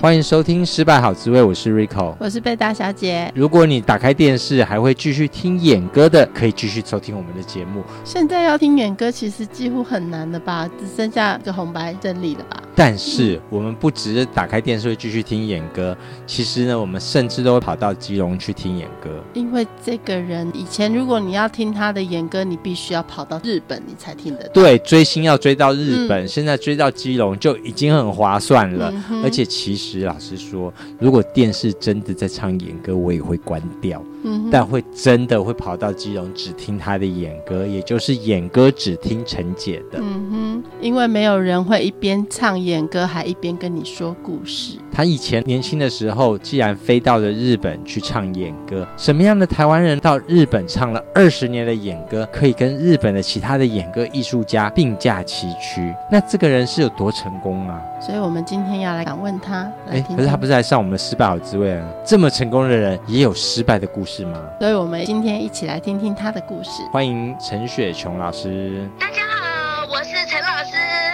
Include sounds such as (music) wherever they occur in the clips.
欢迎收听《失败好滋味》，我是 Rico，我是贝大小姐。如果你打开电视还会继续听演歌的，可以继续收听我们的节目。现在要听演歌其实几乎很难了吧？只剩下个红白真理了吧？但是我们不只是打开电视会继续听演歌，其实呢，我们甚至都会跑到基隆去听演歌。因为这个人以前，如果你要听他的演歌，你必须要跑到日本，你才听得到。对，追星要追到日本，嗯、现在追到基隆就已经很划算了。嗯、而且其实。其实老实说，如果电视真的在唱演歌，我也会关掉。嗯，但会真的会跑到基隆只听他的演歌，也就是演歌只听陈姐的。嗯哼，因为没有人会一边唱演歌还一边跟你说故事。他以前年轻的时候，既然飞到了日本去唱演歌，什么样的台湾人到日本唱了二十年的演歌，可以跟日本的其他的演歌艺术家并驾齐驱？那这个人是有多成功啊？所以我们今天要来访问他。哎，可是他不是来上我们的失败好滋味啊？这么成功的人也有失败的故事。吗？所以我们今天一起来听听他的故事。欢迎陈雪琼老师。大家好，我是陈老师。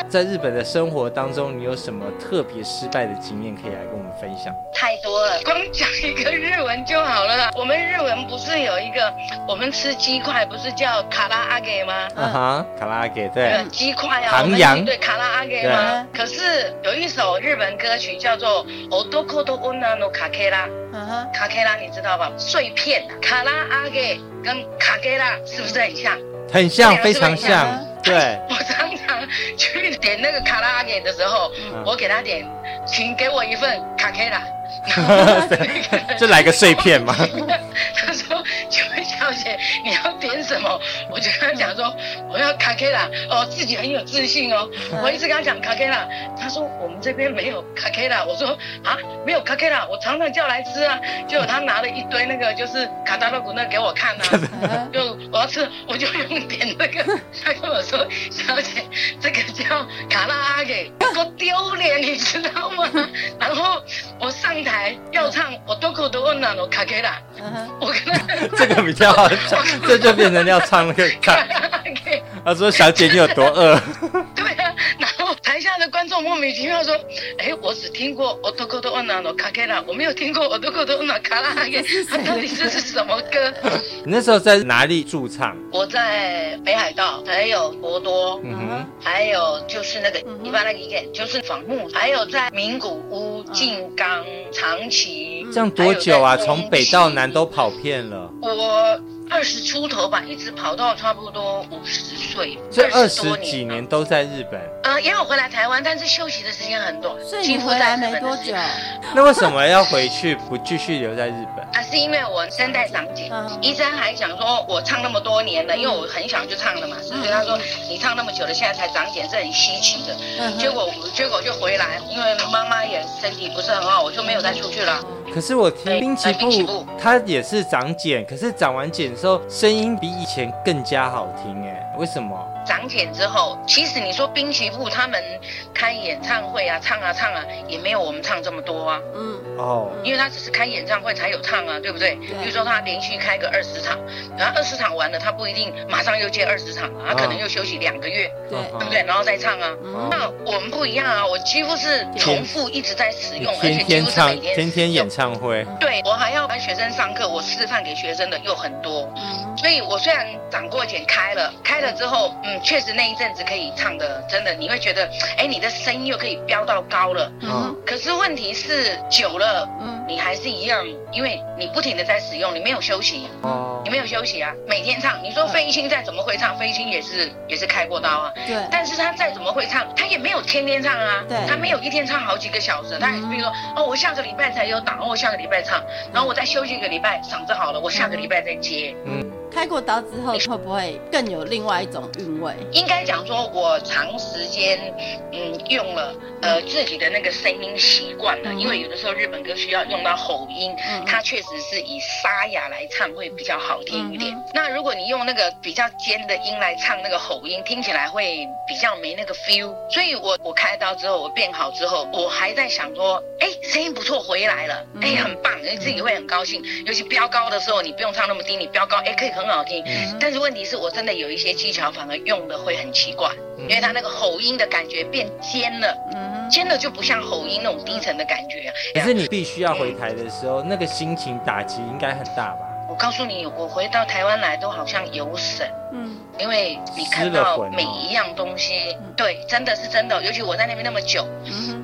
在日本的生活当中，你有什么特别失败的经验可以来跟我们分享？太多了，光讲一个日文就好了。我们日文不是有一个，我们吃鸡块不是叫卡拉阿给吗？啊哈，卡拉阿给对。鸡块啊，唐扬对卡拉阿给吗？可是有一首日本歌曲叫做《男と女のかけら》。嗯哼，卡给ら你知道吧？碎片，卡拉阿给跟卡给ら是不是很像？很像，非常像。 对，(laughs) 我常常去点那个卡拉阿给的时候，嗯、我给他点，请给我一份卡 K 啦。(laughs) (laughs) 就来个碎片嘛？他说：“请问小姐，你要点什么？”我就跟他讲说：“我要卡给ら。”哦，自己很有自信哦。我一直跟他讲卡给ら，他说：“我们这边没有卡给ら。”我说：“啊，没有卡给ら，我常常叫来吃啊。”结果他拿了一堆那个就是卡达洛古那给我看啊，就我要吃，我就用点那个。他跟我说：“小姐，这个叫卡拉阿给，够丢脸，你知道吗？”然后我上台。台要唱我多口多问了，我卡给啦。我跟他这个比较好唱， (laughs) 这就变成要唱那个卡。(laughs) 他说：“小姐，你有多饿？” (laughs) 对啊，然后台下的观众莫名其妙说：“哎，我只听过我多口多问了，我卡给啦，我没有听过我多口多问了卡拉给。他到底这是什么歌？” (laughs) 你那时候在哪里驻唱？我在北海道，还有博多，嗯哼，还有就是那个一般那个一个就是访木，还有在名古屋、静冈。长崎，这样多久啊？从北到南都跑遍了。我。二十出头吧，一直跑到差不多五十岁，这二十几年都在日本。呃，也有回来台湾，但是休息的时间很短，所以你回来没多久。(laughs) 那为什么要回去，不继续留在日本？(laughs) 啊，是因为我声带长茧。医生还想说，我唱那么多年了，因为我很小就唱了嘛，所以他说你唱那么久了，现在才长茧是很稀奇的。结果结果就回来，因为妈妈也身体不是很好，我就没有再出去了。可是我听滨崎步，他也是长茧，可是长完茧之后，声音比以前更加好听，哎，为什么？长茧之后，其实你说滨崎步他们开演唱会啊，唱啊唱啊，也没有我们唱这么多啊。嗯哦，因为他只是开演唱会才有唱啊，对不对？比如说他连续开个二十场，然后二十场完了，他不一定马上又接二十场，他可能又休息两个月，对，对不对？然后再唱啊。那我们不一样啊，我几乎是重复一直在使用，而且几乎是每天天天演唱会。对，我还要帮学生上课，我示范给学生的又很多。所以我虽然长过茧开了，开了之后，嗯。确实那一阵子可以唱的，真的你会觉得，哎，你的声音又可以飙到高了。嗯。可是问题是久了，嗯，你还是一样，因为你不停的在使用，你没有休息。哦。你没有休息啊，每天唱。你说费玉清再怎么会唱，费玉清也是也是开过刀啊。对。但是他再怎么会唱，他也没有天天唱啊。对。他没有一天唱好几个小时，他也是比如说，哦，我下个礼拜才有档，我下个礼拜唱，然后我再休息一个礼拜，嗓子好了，我下个礼拜再接。嗯。开过刀之后会不会更有另外一种韵味？应该讲说，我长时间嗯用了呃自己的那个声音习惯了，因为有的时候日本歌需要用到吼音，它确实是以沙哑来唱会比较好听一点。那如果你用那个比较尖的音来唱那个吼音，听起来会比较没那个 feel。所以我我开刀之后，我变好之后，我还在想说，哎，声音不错，回来了，哎，很棒，你自己会很高兴。尤其飙高的时候，你不用唱那么低，你飙高，哎，可以很好听。但是问题是我真的有一些技巧，反而用的会很奇怪，因为它那个吼音的感觉变尖了，尖了就不像吼音那种低沉的感觉。可是你必须要回台的时候，那个心情打击应该很大吧？我告诉你，我回到台湾来都好像有神。嗯。因为你看到每一样东西，对，真的是真的。尤其我在那边那么久，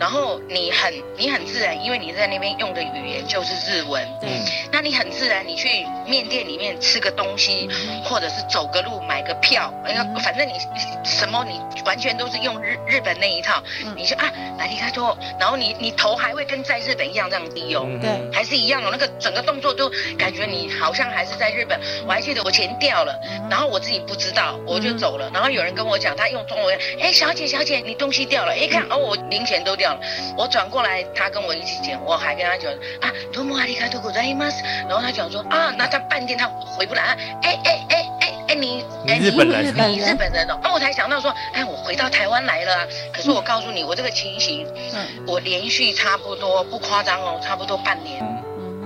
然后你很你很自然，因为你在那边用的语言就是日文，嗯，那你很自然，你去面店里面吃个东西，或者是走个路买个票，哎呀，反正你什么你完全都是用日日本那一套，你就啊，来离开多，然后你你头还会跟在日本一样这样低哦，对，还是一样哦，那个整个动作都感觉你好像还是在日本。我还记得我钱掉了，然后我自己不知道。我就走了，然后有人跟我讲，他用中文，哎，小姐小姐，你东西掉了，一看哦，我零钱都掉了，我转过来，他跟我一起捡，我还跟他讲啊，多么阿里卡多古在吗？然后他讲说啊，那他半天他回不来，哎哎哎哎哎，你哎你日本人，你日本人哦，那我才想到说，哎，我回到台湾来了啊，可是我告诉你，我这个情形，我连续差不多不夸张哦，差不多半年，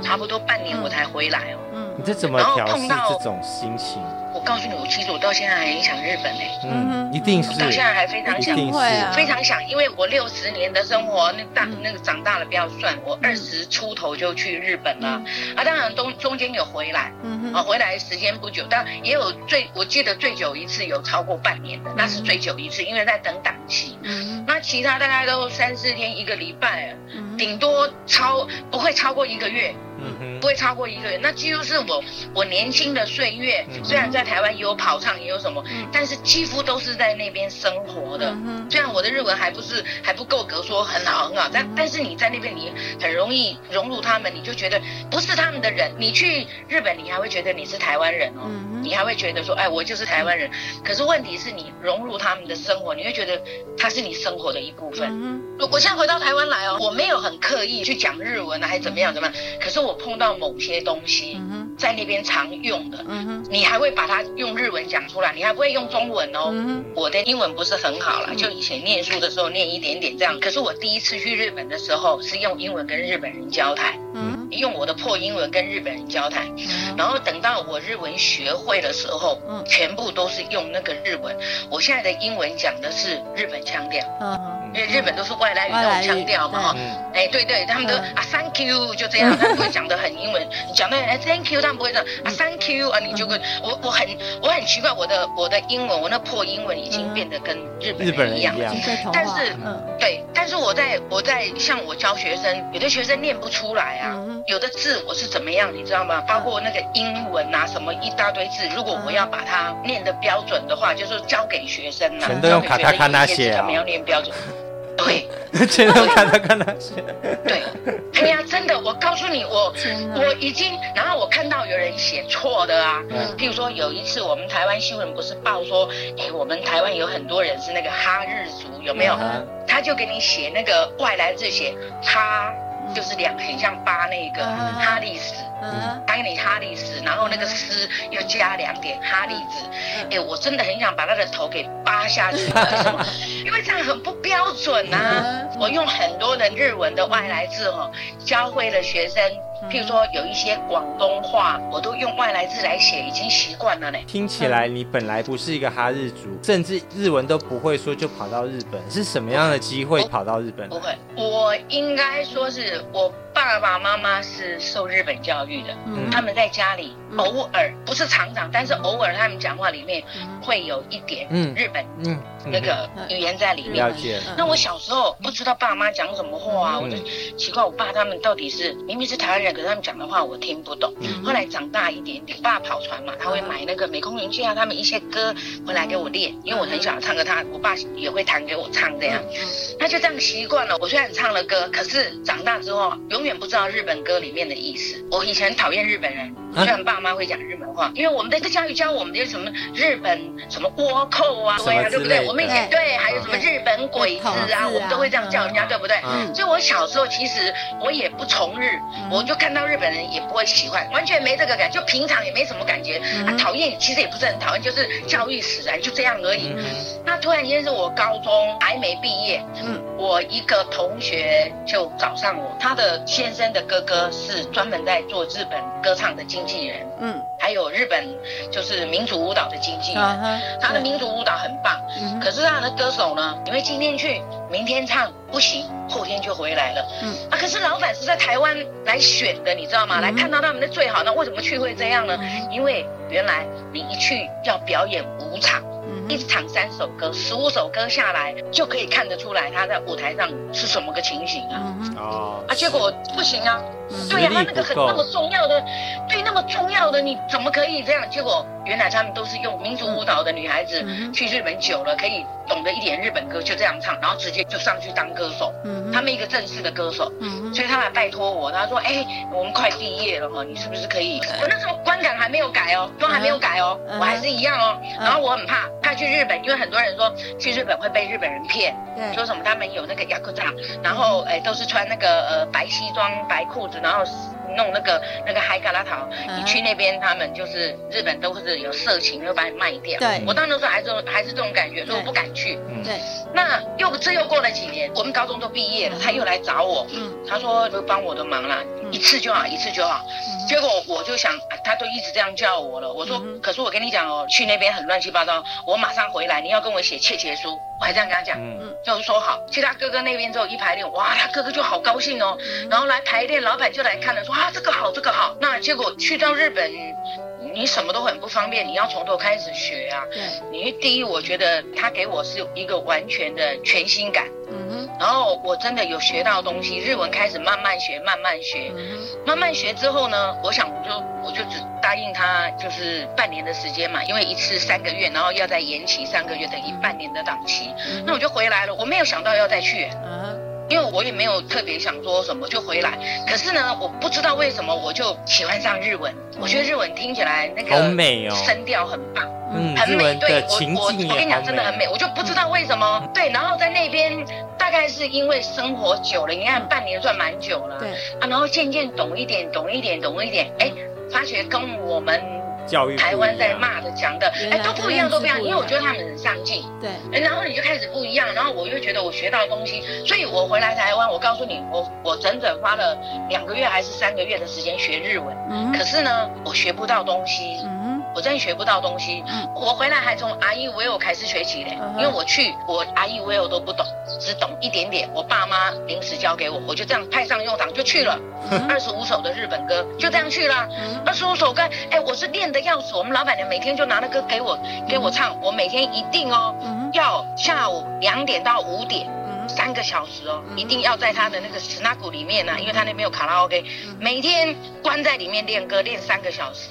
差不多半年我才回来哦，嗯，你这怎么调试这种心情？我告诉你，我其实我到现在还很想日本呢。嗯，一定是。我到现在还非常想，会啊，非常想，因为我六十年的生活，那大那个长大了不要算，我二十出头就去日本了。啊，当然中中间有回来，嗯啊，回来时间不久，但也有最我记得最久一次有超过半年的，那是最久一次，因为在等档期。嗯，那其他大概都三四天一个礼拜，顶多超不会超过一个月。不会超过一个月，那几乎是我我年轻的岁月。虽然在台湾也有跑唱，也有什么，但是几乎都是在那边生活的。虽然我的日文还不是还不够格说很好很好，但但是你在那边你很容易融入他们，你就觉得不是他们的人。你去日本，你还会觉得你是台湾人哦，你还会觉得说，哎，我就是台湾人。可是问题是你融入他们的生活，你会觉得他是你生活的一部分。我我现在回到台湾来哦，我没有很刻意去讲日文啊，还是怎么样怎么样，可是我。我碰到某些东西，在那边常用的，你还会把它用日文讲出来，你还不会用中文哦。我的英文不是很好了，就以前念书的时候念一点点这样。可是我第一次去日本的时候，是用英文跟日本人交谈，用我的破英文跟日本人交谈。然后等到我日文学会的时候，全部都是用那个日文。我现在的英文讲的是日本腔调，因为日本都是外来语那种腔调嘛哈。哎，对对，他们都啊，Thank you，就这样，他们会讲。讲的很英文，你讲的哎，Thank you，他们不会这样啊，Thank you 啊，你就跟我我很我很奇怪，我的我的英文，我那破英文已经变得跟日本人一样。但是，对，但是我在我在像我教学生，有的学生念不出来啊，有的字我是怎么样，你知道吗？包括那个英文啊，什么一大堆字，如果我要把它念的标准的话，就是教给学生啊，全都用卡塔卡那写啊，他们要念标准。对，(laughs) 全都看他看他写。(laughs) 对，哎呀，真的，我告诉你，我我已经，然后我看到有人写错的啊，譬如说有一次我们台湾新闻不是报说，哎，我们台湾有很多人是那个哈日族，有没有？他就给你写那个外来字写哈，就是两很像八那个哈利斯。嗯，给你哈利斯，然后那个斯又加两点哈利子，哎，我真的很想把他的头给扒下去，为什么？(laughs) 因为这样很不标准啊！我用很多的日文的外来字哦，教会了学生。譬如说有一些广东话，我都用外来字来写，已经习惯了呢。听起来你本来不是一个哈日族，甚至日文都不会说，就跑到日本，是什么样的机会跑到日本？不会，我应该说是我爸爸妈妈是受日本教育的，嗯，他们在家里偶尔不是常常，但是偶尔他们讲话里面会有一点日本嗯那个语言在里面。了解。那我小时候不知道爸妈讲什么话啊，我就奇怪我爸他们到底是明明是台湾人。可是他们讲的话我听不懂。后来长大一点点，爸跑船嘛，他会买那个美空云雀啊，他们一些歌回来给我练，因为我很想唱歌，他我爸也会弹给我唱这样。他就这样习惯了。我虽然唱了歌，可是长大之后永远远不知道日本歌里面的意思。我以前讨厌日本人，虽然爸妈会讲日本话，因为我们的教育教我们的什么日本什么倭寇啊，对啊，对不对？我们以前对，还有什么日本鬼子啊，我们都会这样叫人家，对不对？所以我小时候其实我也不从日，我就看到日本人也不会喜欢，完全没这个感觉，就平常也没什么感觉。啊，讨厌其实也不是很讨厌，就是教育使然，就这样而已。那突然间是我高中还没毕业，嗯，我一个同学就找上我，他的先生的哥哥是专门在做日本歌唱的经纪人，嗯，还有日本就是民族舞蹈的经纪人，他的民族舞蹈很棒，可是他的歌手呢，因为今天去，明天唱不行，后天就回来了，嗯，啊，可是老板是在台湾来选的，你知道吗？来看到他们的最好，那为什么去会这样呢？因为原来你一去要表演五场。一场三首歌，十五首歌下来就可以看得出来他在舞台上是什么个情形啊？哦，啊，结果不行啊，对呀，他那个很那么重要的，对，那么重要的，你怎么可以这样？结果原来他们都是用民族舞蹈的女孩子，去日本久了，可以懂得一点日本歌，就这样唱，然后直接就上去当歌手。嗯，他们一个正式的歌手。嗯，所以他来拜托我，他说：“哎，我们快毕业了哈，你是不是可以？”我那时候观感还没有改哦，都还没有改哦，我还是一样哦。然后我很怕他。去日本，因为很多人说去日本会被日本人骗，说什么他们有那个雅库扎，然后哎都是穿那个呃白西装白裤子，然后弄那个那个海嘎拉桃，嗯、你去那边他们就是日本都是有色情，会把你卖掉。对，我当时说还是还是这种感觉，所以我不敢去。对，那又这又过了几年，我们高中都毕业了，他又来找我，嗯，他说就帮我的忙啦，一次就好，一次就好。结果我就想，他都一直这样叫我了。我说，可是我跟你讲哦，去那边很乱七八糟，我马上回来，你要跟我写切结书。我还这样跟他讲，嗯，就是说好。去他哥哥那边之后一排练，哇，他哥哥就好高兴哦。然后来排练，老板就来看了，说啊，这个好，这个好。那结果去到日本，你什么都很不方便，你要从头开始学啊。对。你第一，我觉得他给我是一个完全的全新感。嗯哼。然后我真的有学到东西，日文开始慢慢学，慢慢学。嗯慢慢学之后呢，我想我就我就只答应他，就是半年的时间嘛，因为一次三个月，然后要再延期三个月，等于半年的档期。嗯、那我就回来了，我没有想到要再去，嗯、因为我也没有特别想说什么，就回来。可是呢，我不知道为什么我就喜欢上日文，我觉得日文听起来那个好美哦声调很棒，嗯，很美。对，我我我跟你讲，真的很美，我就不知道为什么。嗯、对，然后在那边。大概是因为生活久了，你看半年算蛮久了，对啊，然后渐渐懂一点，懂一点，懂一点，哎，发觉跟我们教育台湾在骂的讲的，哎，都不一样，都不一样，因为我觉得他们很上进，对，然后你就开始不一样，然后我又觉得我学到东西，所以我回来台湾，我告诉你，我我整整花了两个月还是三个月的时间学日文，嗯，可是呢，我学不到东西。我真学不到东西，我回来还从 R E V O 开始学起嘞，因为我去我 R E V O 都不懂，只懂一点点，我爸妈临时教给我，我就这样派上用场就去了，二十五首的日本歌就这样去了，二十五首歌，哎，我是练的要死，我们老板娘每天就拿那歌给我给我唱，我每天一定哦，要下午两点到五点，三个小时哦，一定要在他的那个 Snug 里面呢，因为他那边有卡拉 OK，每天关在里面练歌练三个小时。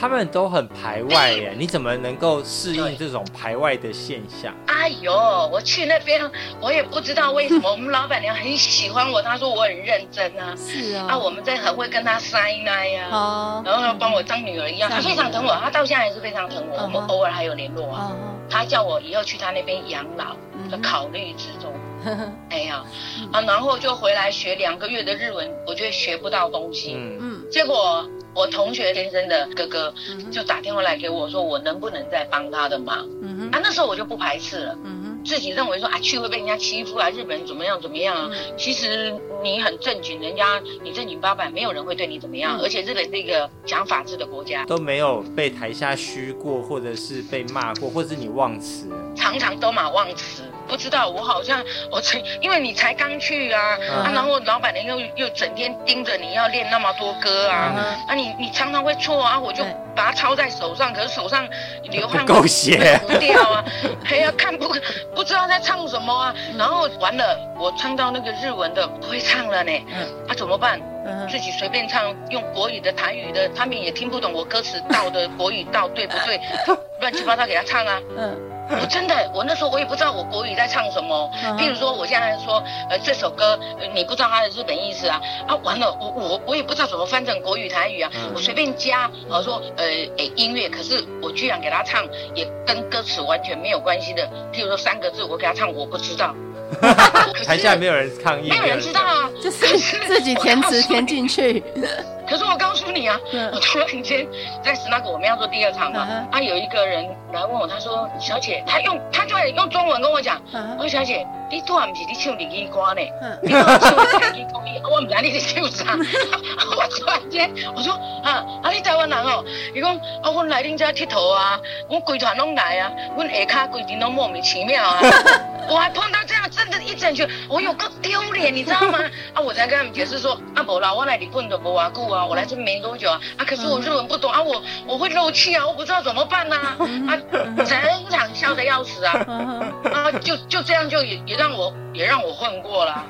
他们都很排外耶，你怎么能够适应这种排外的现象？哎呦，我去那边，我也不知道为什么，我们老板娘很喜欢我，她说我很认真啊。是啊。啊，我们在很会跟她塞奶呀，哦。然后她帮我当女儿一样，她非常疼我，她到现在还是非常疼我，我们偶尔还有联络啊。她叫我以后去她那边养老，的考虑之中。(laughs) 哎呀，啊，然后就回来学两个月的日文，我觉得学不到东西。嗯嗯。结果。我同学先生的哥哥就打电话来给我说，我能不能再帮他的忙？嗯哼，啊，那时候我就不排斥了。嗯哼，自己认为说啊，去会被人家欺负啊，日本人怎么样怎么样啊？其实你很正经，人家你正经八百，没有人会对你怎么样。而且日本是一个讲法治的国家，都没有被台下嘘过，或者是被骂过，或者是你忘词，常常都嘛忘词。不知道，我好像我才，因为你才刚去啊，啊，然后老板娘又又整天盯着你要练那么多歌啊，啊，你你常常会错啊，我就把它抄在手上，可是手上流汗不够写，不掉啊，(laughs) 还要看不不知道在唱什么啊，然后完了，我唱到那个日文的不会唱了呢，啊怎么办？自己随便唱，用国语的、台语的，他们也听不懂我歌词道的国语道对不对？(laughs) 乱七八糟给他唱啊，嗯。我真的，我那时候我也不知道我国语在唱什么。譬如说，我现在说，呃，这首歌，你不知道它的日本意思啊？啊，完了，我我我也不知道怎么翻成国语台语啊。我随便加，我说，呃，诶，音乐，可是我居然给他唱，也跟歌词完全没有关系的。譬如说三个字，我给他唱，我不知道。(laughs) 台下没有人抗议，没有人知道啊，就是自己填词填进去。(laughs) 可是我告诉你啊，我突然间在那个我们要做第二场嘛，啊，有一个人来问我，他说：“小姐，他用他就用中文跟我讲，我说小姐，你突然不是你唱粤语歌呢？你唱台语歌，我唔知你在唱啥。”我突然间我说：“啊，啊你台湾人哦？”伊讲：“啊，我来恁家佚佗啊，我规团拢来啊，我下卡规定拢莫名其妙啊。(laughs) ”我还碰到这样，真的，一整群，我有够丢脸，你知道吗？啊，我才跟他们解释说，啊，不啦，我来日本都不偌久啊，我来这没多久啊，啊，可是我日文不懂啊，我我会漏气啊，我不知道怎么办呐，啊，啊，整场笑的要死啊，啊，就就这样就也也让我也让我混过了。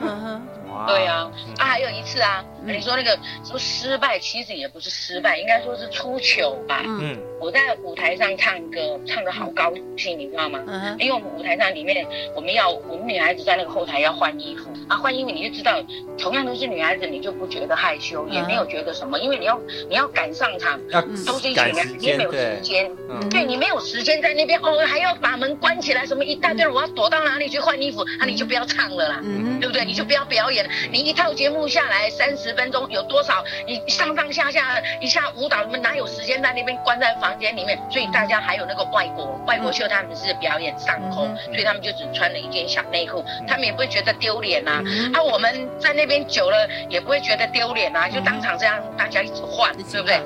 对呀，啊，还有一次啊，你说那个说失败，其实也不是失败，应该说是出糗吧。嗯，我在舞台上唱歌，唱得好高兴，你知道吗？嗯，因为我们舞台上里面，我们要我们女孩子在那个后台要换衣服啊，换衣服你就知道，同样都是女孩子，你就不觉得害羞，也没有觉得什么，因为你要你要赶上场，都是一群人，你也没有时间，对，你没有时间在那边哦，还要把门关起来，什么一大堆，我要躲到哪里去换衣服，那你就不要唱了啦，对不对？你就不要表演。你一套节目下来三十分钟有多少？你上上下下一下舞蹈，你们哪有时间在那边关在房间里面？所以大家还有那个外国外国秀，他们是表演上空，所以他们就只穿了一件小内裤，他们也不会觉得丢脸呐。啊，我们在那边久了也不会觉得丢脸呐，就当场这样大家一直换，对不对？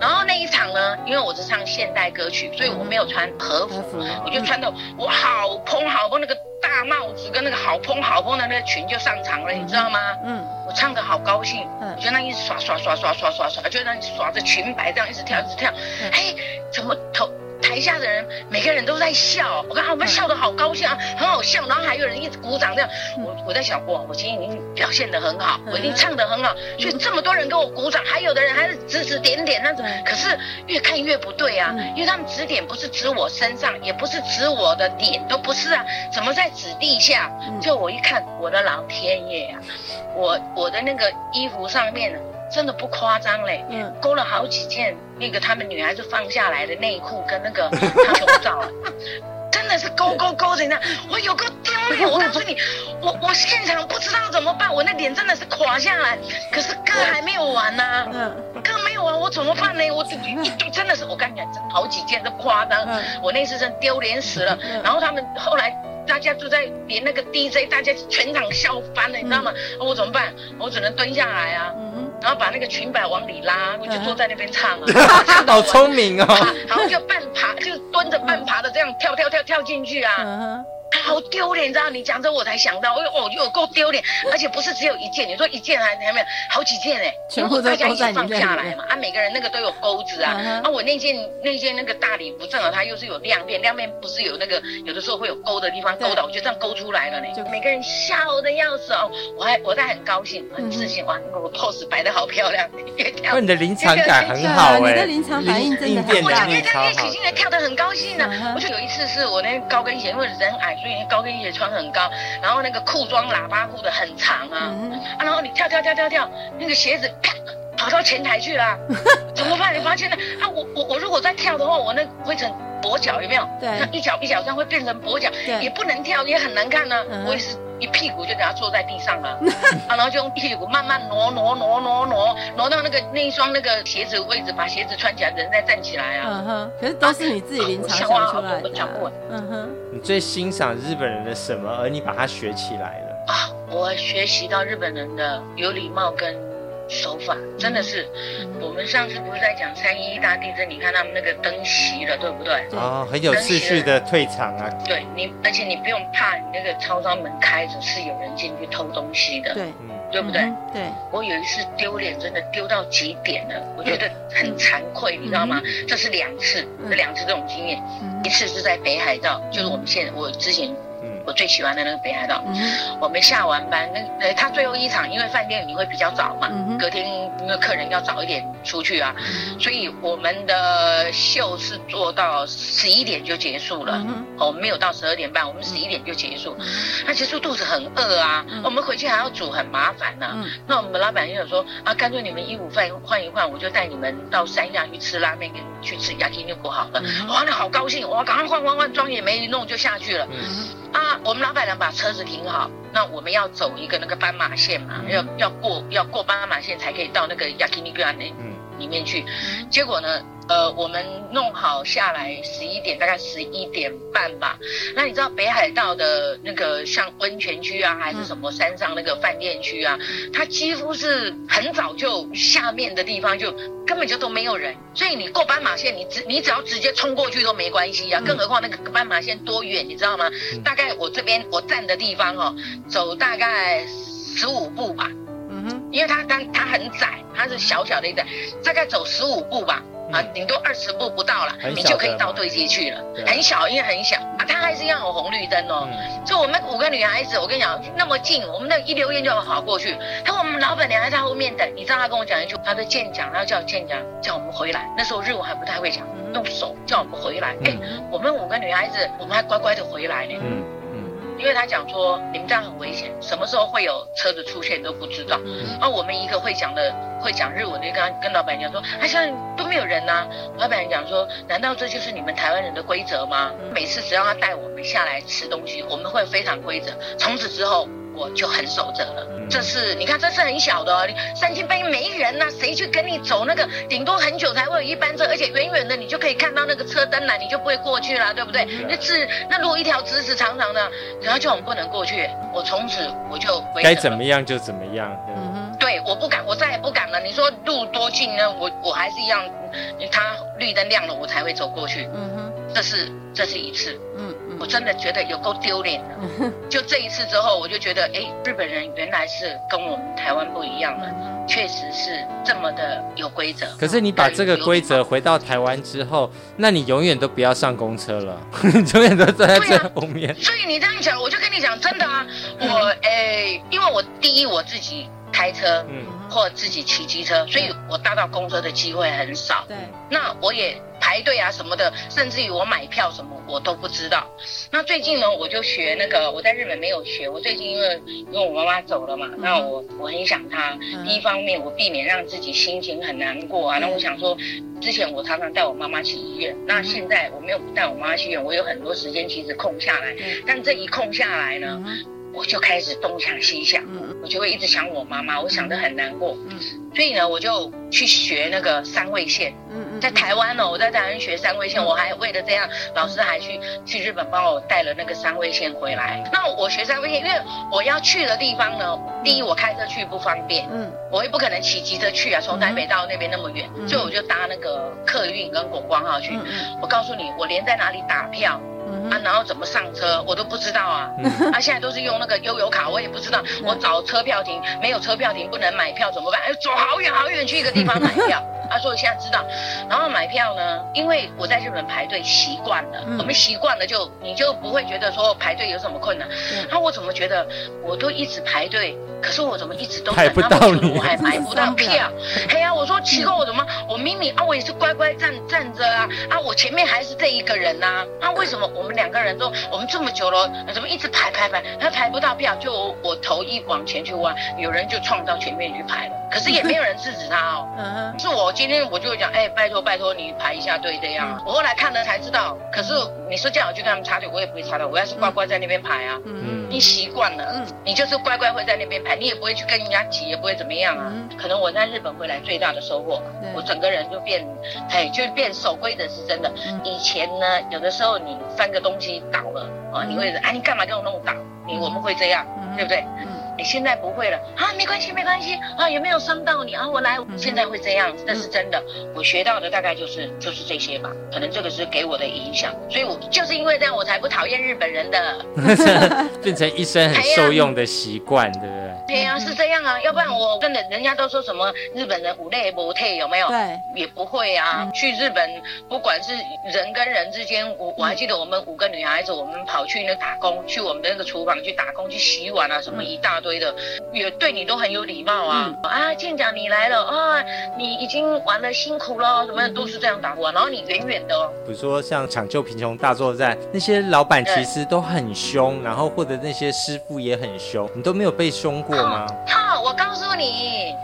然后那一场呢，因为我是唱现代歌曲，所以我没有穿和服，我就穿的我好蓬好蓬那个。大帽子跟那个好蓬好蓬的那个裙就上场了，你知道吗？嗯，我唱的好高兴，嗯，我就那一直耍耍耍耍耍耍耍，就那耍着裙摆这样一直跳一直跳，哎，怎么头台下的人每个人都在笑，我看他们笑得好高兴啊，很好笑，然后还有人一直鼓掌这样，我我在想，哇，我今天已经表现得很好，我已经唱得很好，所以这么多人给我鼓掌，还有的人还是指指点点那种，可是越看越不对啊，因为他们指点不是指我身上，也不是指我的脸，都不是啊，怎么在指地下？就我一看，我的老天爷啊，我我的那个衣服上面真的不夸张嘞，嗯，勾了好几件那个他们女孩子放下来的内裤跟那个 (laughs) 胸罩，真的是勾勾勾的那，我有个丢脸，(laughs) 我告诉你，我我现场不知道怎么办，我那脸真的是垮下来，可是歌还没有完呢，嗯，歌没有完，我怎么办呢？我一堆真的是，我跟你讲，真好几件都夸张，我那次真丢脸死了，然后他们后来。大家都在连那个 DJ，大家全场笑翻了，你知道吗？我怎么办？我只能蹲下来啊，然后把那个裙摆往里拉，我就坐在那边唱啊。(laughs) 好聪明哦！(laughs) 然后就半爬，就蹲着半爬的这样跳跳跳跳进去啊。好丢脸，你知道？你讲这我才想到，哦，就有够丢脸，而且不是只有一件，你说一件还还没有，好几件哎，全部大家一起放下来嘛，啊，每个人那个都有钩子啊，啊，我那件那件那个大礼服正好它又是有亮片，亮片不是有那个有的时候会有勾的地方勾到，我就这样勾出来了呢，就每个人笑的要死哦，我还我在很高兴很自信哇，我 pose 摆的好漂亮，因为，你的临场感很好哎，你的临场反应真的很好，我就越跳越起劲的跳得很高兴呢，我就有一次是我那高跟鞋，因为人矮，所以。高跟鞋穿很高，然后那个裤装喇叭裤的很长啊，嗯、啊，然后你跳跳跳跳跳，那个鞋子啪跑到前台去了，(laughs) 怎么办？你发现呢？啊，我我我如果再跳的话，我那会成跛脚有没有？对，那一脚一脚这样会变成跛脚，也不能跳，也很难看呢、我也是一屁股就给他坐在地上了，啊，然后就用屁股慢慢挪挪挪挪挪挪到那个那一双那个鞋子位置，把鞋子穿起来，人再站起来啊。嗯哼，可是都是你自己临场想出来的。嗯哼。你最欣赏日本人的什么？而你把它学起来了啊！我学习到日本人的有礼貌跟手法，真的是。我们上次不是在讲三一一大地震？你看他们那个灯熄了，对不对？啊，很有秩序的退场啊。对你，而且你不用怕，你那个超商门开着是有人进去偷东西的。对，对不对？对。我有一次丢脸，真的丢到极点了，我觉得很惭愧，你知道吗？这是两次，这两次这种经验。一次是在北海道，就是我们现在我之前。我最喜欢的那个北海道。嗯我们下完班，那呃，他最后一场，因为饭店你会比较早嘛，嗯隔天那个客人要早一点出去啊，嗯所以我们的秀是做到十一点就结束了。嗯哦，我们没有到十二点半，我们十一点就结束。嗯。那结束肚子很饿啊，嗯。我们回去还要煮，很麻烦呐、嗯。那我们老板就想说啊，干脆你们一午饭换一换，我就带你们到山下去吃拉面，跟去吃 yakiniku 好了。嗯哇，那好高兴，哇，赶快换换换，妆也没弄就下去了。嗯啊，我们老板娘把车子停好，那我们要走一个那个斑马线嘛，要要过要过斑马线才可以到那个 yakiniku 那嗯里面去。嗯结果呢，呃，我们弄好下来十一点，大概十一点半吧。那你知道北海道的那个像温泉区啊，还是什么山上那个饭店区啊，它几乎是很早就下面的地方就根本就都没有人，所以你过斑马线，你只你只要直接冲过去都没关系啊。更何况那个斑马线多远，你知道吗？大概我这边我站的地方哦，走大概十五步吧。因为它它它很窄，它是小小的一个，大概走十五步吧，啊，顶多二十步不到了，你就可以到对街去了，很小，因为很小啊，它还是要有红绿灯哦。嗯就我们五个女孩子，我跟你讲，那么近，我们那一溜烟就跑过去。他我们老板娘还在后面等，你知道他跟我讲一句，他的舰长，他叫舰长叫我们回来。那时候日文还不太会讲，用手叫我们回来。哎、我们五个女孩子，我们还乖乖的回来呢。嗯因为他讲说你们这样很危险，什么时候会有车子出现都不知道。嗯而我们一个会讲的会讲日文的，就跟他跟老板娘说，他现在都没有人呐、老板娘讲说，难道这就是你们台湾人的规则吗？每次只要他带我们下来吃东西，我们会非常规则。从此之后。我就很守着了，这是你看，这是很小的三更半夜没人呐、啊，谁去跟你走那个？顶多很久才会有一班车，而且远远的你就可以看到那个车灯了，你就不会过去了，对不对？那是那如果一条直直长长的，然后就我们不能过去，我从此我就该怎么样就怎么样。嗯哼对，我不敢，我再也。你说路多近呢？我我还是一样，它绿灯亮了，我才会走过去。嗯哼这是这是一次，嗯嗯我真的觉得有够丢脸的。就这一次之后，我就觉得，哎，日本人原来是跟我们台湾不一样的，确实是这么的有规则。可是你把这个规则回到台湾之后，那你永远都不要上公车了，你 (laughs) 永远都站在最后面。所以你这样讲，我就跟你讲，真的啊，我哎，因为我第一我自己开车，嗯或自己骑机车，所以我搭到公车的机会很少。对，那我也排队啊什么的，甚至于我买票什么我都不知道。那最近呢，我就学那个，我在日本没有学。我最近因为因为我妈妈走了嘛，那我我很想她。第一方面，我避免让自己心情很难过啊。那我想说，之前我常常带我妈妈去医院，那现在我没有带我妈妈去医院，我有很多时间其实空下来。但这一空下来呢，我就开始东想西想，我就会一直想我妈妈，我想得很难过。所以呢，我就去学那个三味线。在台湾呢，我在台湾学三味线，我还为了这样，老师还去去日本帮我带了那个三味线回来。那我学三味线，因为我要去的地方呢，第一我开车去不方便，嗯，我也不可能骑机车去啊，从台北到那边那么远，所以我就搭那个客运跟国光号去。我告诉你，我连在哪里打票。啊，然后怎么上车我都不知道啊！嗯、啊，现在都是用那个悠游卡，我也不知道。我找车票亭没有车票亭，不能买票怎么办？哎，走好远好远去一个地方买票。他说、啊、我现在知道，然后买票呢，因为我在日本排队习惯了，嗯、我们习惯了就你就不会觉得说排队有什么困难。那、嗯、我怎么觉得我都一直排队，可是我怎么一直都等不到你，我还买不到票？(laughs) 哎呀，我说奇怪，我怎么我明明啊，我也是乖乖站站着啊啊，我前面还是这一个人呐、啊，那为什么我们两个人都我们这么久了，怎么一直排排排，他排不到票？就我，我头一往前去弯，有人就冲到前面去排了，可是也没有人制止他哦。(laughs) 嗯，是我今天我就讲，哎，拜托拜托你排一下队这样。我后来看了才知道，可是你说叫我去跟他们插队，我也不会插队，我要是乖乖在那边排啊。嗯，你习惯了，嗯，你就是乖乖会在那边排，你也不会去跟人家挤，也不会怎么样啊。可能我在日本回来最大的收获，我整个人就变，哎，就变守规则是真的。以前呢，有的时候你翻个东西倒了啊，你会啊，你干嘛给我弄倒？你我们会这样，对不对？你现在不会了啊，没关系没关系啊，有没有伤到你啊？我来，现在会这样子，这是真的。我学到的大概就是就是这些吧，可能这个是给我的影响，所以我就是因为这样，我才不讨厌日本人的，(laughs) 变成一生很受用的习惯，对不对？对呀，是这样啊，要不然我真的人家都说什么日本人五类不退有没有？对，也不会啊。去日本，不管是人跟人之间，我我还记得我们五个女孩子，我们跑去那打工，去我们的那个厨房去打工，去洗碗啊，什么一大堆的，也对你都很有礼貌啊。啊，舰长你来了啊，你已经玩了辛苦了，什么都是这样打过，然后你远远的哦。比如说像抢救贫穷大作战，那些老板其实都很凶，然后或者那些师傅也很凶，你都没有被凶过吗？好，我告诉你。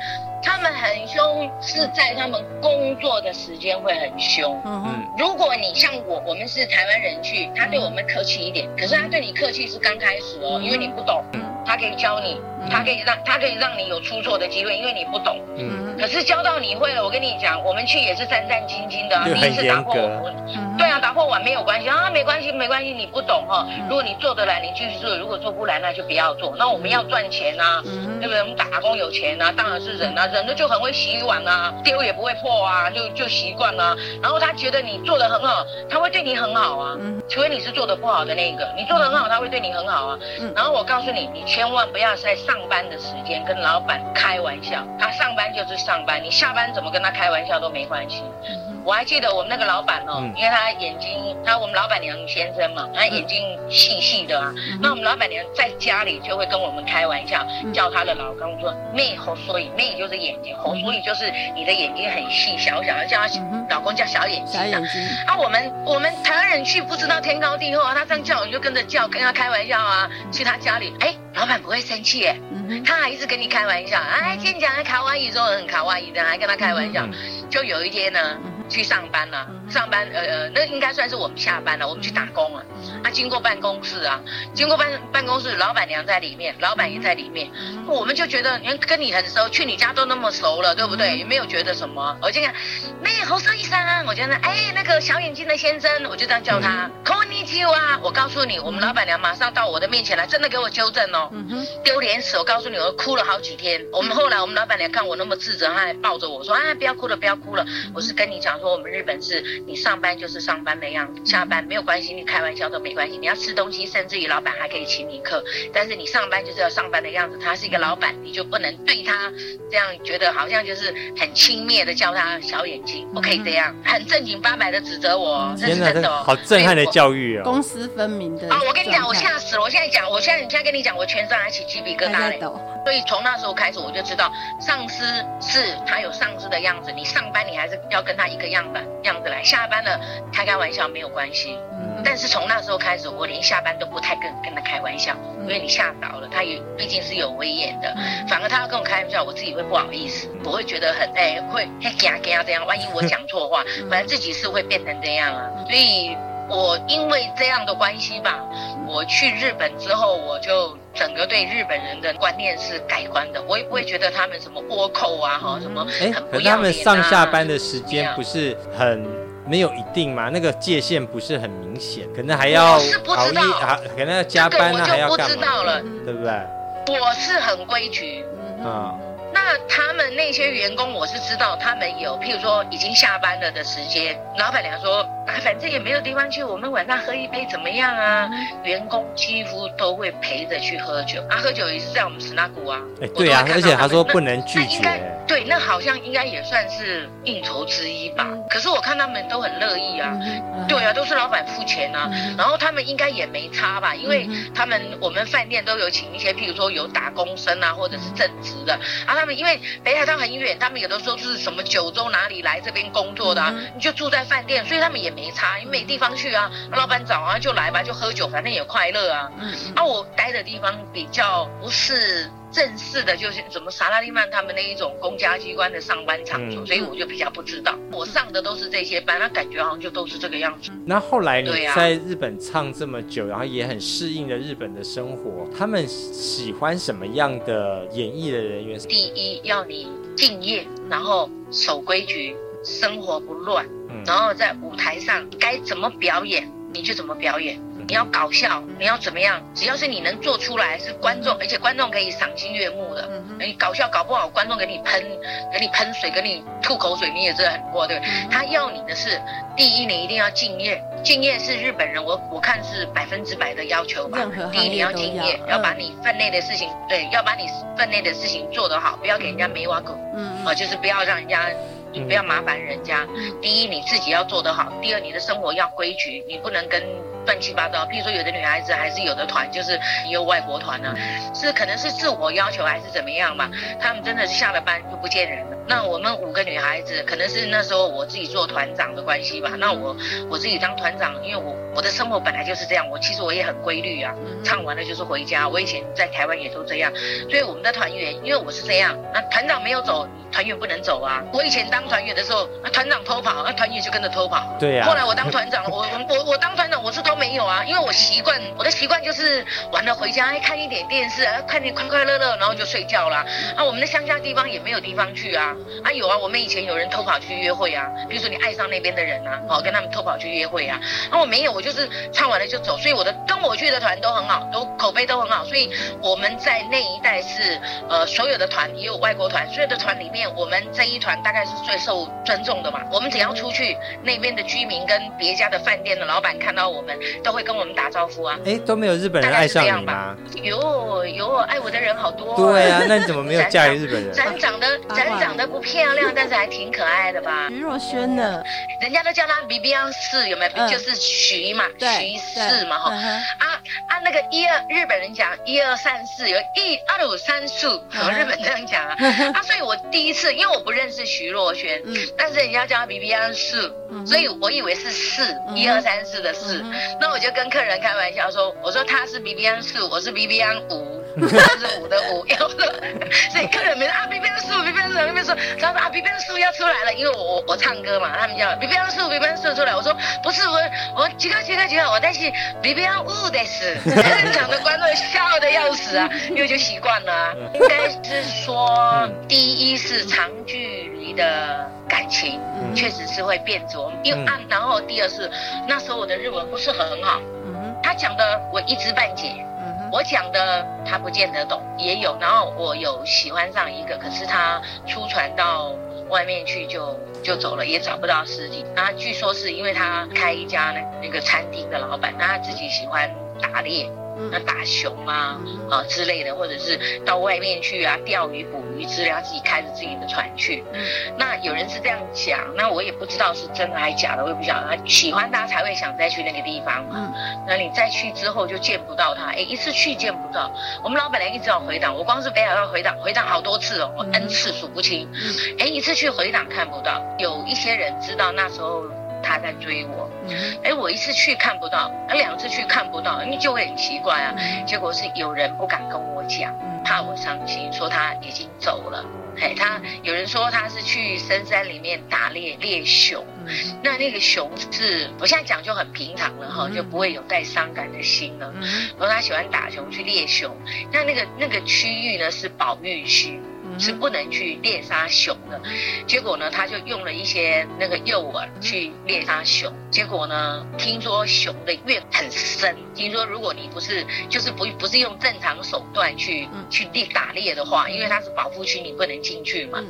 他们很凶，是在他们工作的时间会很凶。嗯，如果你像我，我们是台湾人去，他对我们客气一点，可是他对你客气是刚开始哦，因为你不懂，他可以教你，他可以让他可以让你有出错的机会，因为你不懂。嗯，可是教到你会了，我跟你讲，我们去也是战战兢兢的，第一次打破碗，对啊，打破碗没有关系啊，没关系没关系，你不懂哈。如果你做得来，你继续做；如果做不来，那就不要做。那我们要赚钱啊，对不对？我们打工有钱啊，当然是忍啊。人就很会洗碗啊，丢也不会破啊，就就习惯啊。然后他觉得你做得很好，他会对你很好啊。除非你是做得不好的那个，你做得很好，他会对你很好啊。然后我告诉你，你千万不要在上班的时间跟老板开玩笑。他上班就是上班，你下班怎么跟他开玩笑都没关系。我还记得我们那个老板哦，因为他眼睛，他我们老板娘先生嘛，他眼睛细细的啊。那我们老板娘在家里就会跟我们开玩笑，叫他的老公说妹好，所以妹就是眼睛，好，所以就是你的眼睛很细，小小的，叫他老公叫小眼睛。小眼睛。啊，我们我们台湾人去不知道天高地厚啊，他这样叫我就跟着叫，跟他开玩笑啊。去他家里，哎，老板不会生气耶，他还一直跟你开玩笑，哎，今天讲的卡哇伊说很卡哇伊的，还跟他开玩笑。就有一天呢。去上班了，上班呃呃，那应该算是我们下班了，我们去打工了。啊，经过办公室啊，经过办办公室，老板娘在里面，老板也在里面，我们就觉得，你看跟你很熟，去你家都那么熟了，对不对？也没有觉得什么。我就讲，没有侯生医生啊，我觉得，哎，那个小眼睛的先生，我就这样叫他。こんにちは，我告诉你，我们老板娘马上到我的面前来，真的给我纠正哦， 丢脸死！我告诉你，我哭了好几天。我们后来，我们老板娘看我那么自责，她还抱着我说，啊，不要哭了，不要哭了。我是跟你讲说，我们日本是，你上班就是上班的样子，下班没有关系，你开玩笑都没关系。你要吃东西，甚至于老板还可以请你客，但是你上班就是要上班的样子。他是一个老板，你就不能对他这样，觉得好像就是很轻蔑的叫他小眼睛，不可以这样，很正经八百的指责我，这是真的哦。好震撼的教育哦，公私分明的。哦，我跟你讲，我吓死了！我现在讲，我现在现在跟你讲，我全身还起鸡皮疙瘩嘞。所以从那时候开始，我就知道上司是他有上司的样子，你上班你还是要跟他一个样的样子来，下班了开开玩笑没有关系。但是从那时候开始，我连下班都不太跟跟他开玩笑，因为你吓到了，他也毕竟是有威严的。反而他要跟我开玩笑，我自己会不好意思，我会觉得很哎，会嘿嘎嘎这样，万一我讲错话，反正自己是会变成这样啊。所以我因为这样的关系吧，我去日本之后，我就整个对日本人的观念是改观的。我也不会觉得他们什么倭寇啊，哈，什么很不要脸啊。可他们上下班的时间不是很？没有一定嘛，那个界限不是很明显，可能还要熬夜，还可能要加班啊，还要干嘛？对不对？我是很规矩，嗯。那他们那些员工，我是知道他们有，譬如说已经下班了的时间，老板娘说啊，反正也没有地方去，我们晚上喝一杯怎么样啊？员工几乎都会陪着去喝酒啊，喝酒也是在我们斯纳古啊。哎，对啊，而且他说不能拒绝。对，那好像应该也算是应酬之一吧。可是我看他们都很乐意啊，对啊，都是老板付钱啊，然后他们应该也没差吧，因为他们我们饭店都有请一些，譬如说有打工生啊，或者是正职的啊。他们因为北海道很远，他们有的时候是什么九州哪里来这边工作的啊，你就住在饭店，所以他们也没差，因为没地方去啊。老板找啊就来吧，就喝酒，反正也快乐啊。啊，我待的地方比较不是。正式的，就是什么萨拉利曼他们那一种公家机关的上班场所，嗯、所以我就比较不知道。我上的都是这些班，那感觉好像就都是这个样子。那后来你在日本唱这么久，然后也很适应了日本的生活，他们喜欢什么样的演艺的人员？第一，要你敬业，然后守规矩，生活不乱，嗯、然后在舞台上该怎么表演你就怎么表演。你要搞笑，你要怎么样？只要是你能做出来，是观众，而且观众可以赏心悦目的。你搞笑搞不好，观众给你喷，给你喷水，给你吐口水，你也是很过，对不对？他要你的是，第一，你一定要敬业，敬业是日本人，我我看是百分之百的要求吧。第一，你要敬业，要把你分内的事情，对，要把你分内的事情做得好，不要给人家没挖口。嗯，啊，就是不要让人家。你不要麻烦人家。第一，你自己要做得好；第二，你的生活要规矩，你不能跟乱七八糟。譬如说，有的女孩子还是有的团，就是也有外国团呢、啊，是可能是自我要求还是怎么样嘛？他们真的是下了班就不见人了。那我们五个女孩子，可能是那时候我自己做团长的关系吧。那我我自己当团长，因为我我的生活本来就是这样，我其实我也很规律啊。唱完了就是回家。我以前在台湾也都这样，所以我们的团员，因为我是这样，那团长没有走。团员不能走啊！我以前当团员的时候，那团长偷跑，那团员就跟着偷跑。对呀、啊。后来我当团长了，我我我我当团长，我是没有啊，因为我习惯，我的习惯就是完了回家，哎看一点电视，看点快快乐乐，然后就睡觉了。啊，我们的乡下地方也没有地方去啊。啊，有啊，我们以前有人偷跑去约会啊，比如说你爱上那边的人啊，好跟他们偷跑去约会啊。啊，我没有，我就是唱完了就走。所以我的跟我去的团都很好，都口碑都很好。所以我们在那一带是呃所有的团也有外国团，所有的团里面我们这一。团大概是最受尊重的嘛。我们只要出去，那边的居民跟别家的饭店的老板看到我们，都会跟我们打招呼啊。哎，都没有日本人爱上你吗？有有，爱我的人好多。对啊，那你怎么 (laughs) 没有嫁给日本人？咱长得咱长得不漂亮，但是还挺可爱的吧？徐若瑄呢？人家都叫她比比安四，有没有？就是徐嘛，徐四嘛哈。啊啊，那个一二日本人讲一二三四，有一二五三四，日本这样讲啊。啊，所以我第一次，因为我不认识。徐若瑄，嗯，但是人家叫他比比安四，所以我以为是四一二三四的四，那我就跟客人开玩笑说，我说他是 B B N 四，我是 B B N 五，是五的五，然后所以客人没说啊比比安四，比比安四，比比安四，他说啊比比安四要出来了，因为我我唱歌嘛，他们叫比比安四，比比安四出来，我说不是我我几个几个几个，我但是比比安五的是，现场的观众笑的要死啊，因为就习惯了啊，应该是说第一是长距。离的感情确实是会变拙，因为啊，然后第二是那时候我的日文不是很好，他讲的我一知半解，我讲的他不见得懂，也有，然后我有喜欢上一个，可是他出船到外面去就就走了，也找不到尸体。那据说是因为他开一家那那个餐厅的老板，那他自己喜欢打猎。那打熊啊啊之类的，或者是到外面去啊钓鱼捕鱼之类，他自己开着自己的船去。那有人是这样讲，那我也不知道是真的还是假的，我也不晓得。他喜欢他才会想再去那个地方嘛。那你再去之后就见不到他，哎，一次去见不到。我们老板娘一直要回档，我光是北海道回档回档好多次哦，我 n 次数不清。哎，一次去回档看不到，有一些人知道那时候。他在追我，哎，我一次去看不到，啊，两次去看不到，因为就会很奇怪啊。结果是有人不敢跟我讲，怕我伤心，说他已经走了。嘿，他有人说他是去深山里面打猎猎熊，那那个熊是，我现在讲就很平常了哈，就不会有带伤感的心了。然后他喜欢打熊去猎熊，那那个那个区域呢是保育区。是不能去猎杀熊的，结果呢，他就用了一些那个诱饵去猎杀熊，结果呢，听说熊的怨很深，听说如果你不是就是不不是用正常手段去去猎打猎的话，因为它是保护区，你不能进去嘛，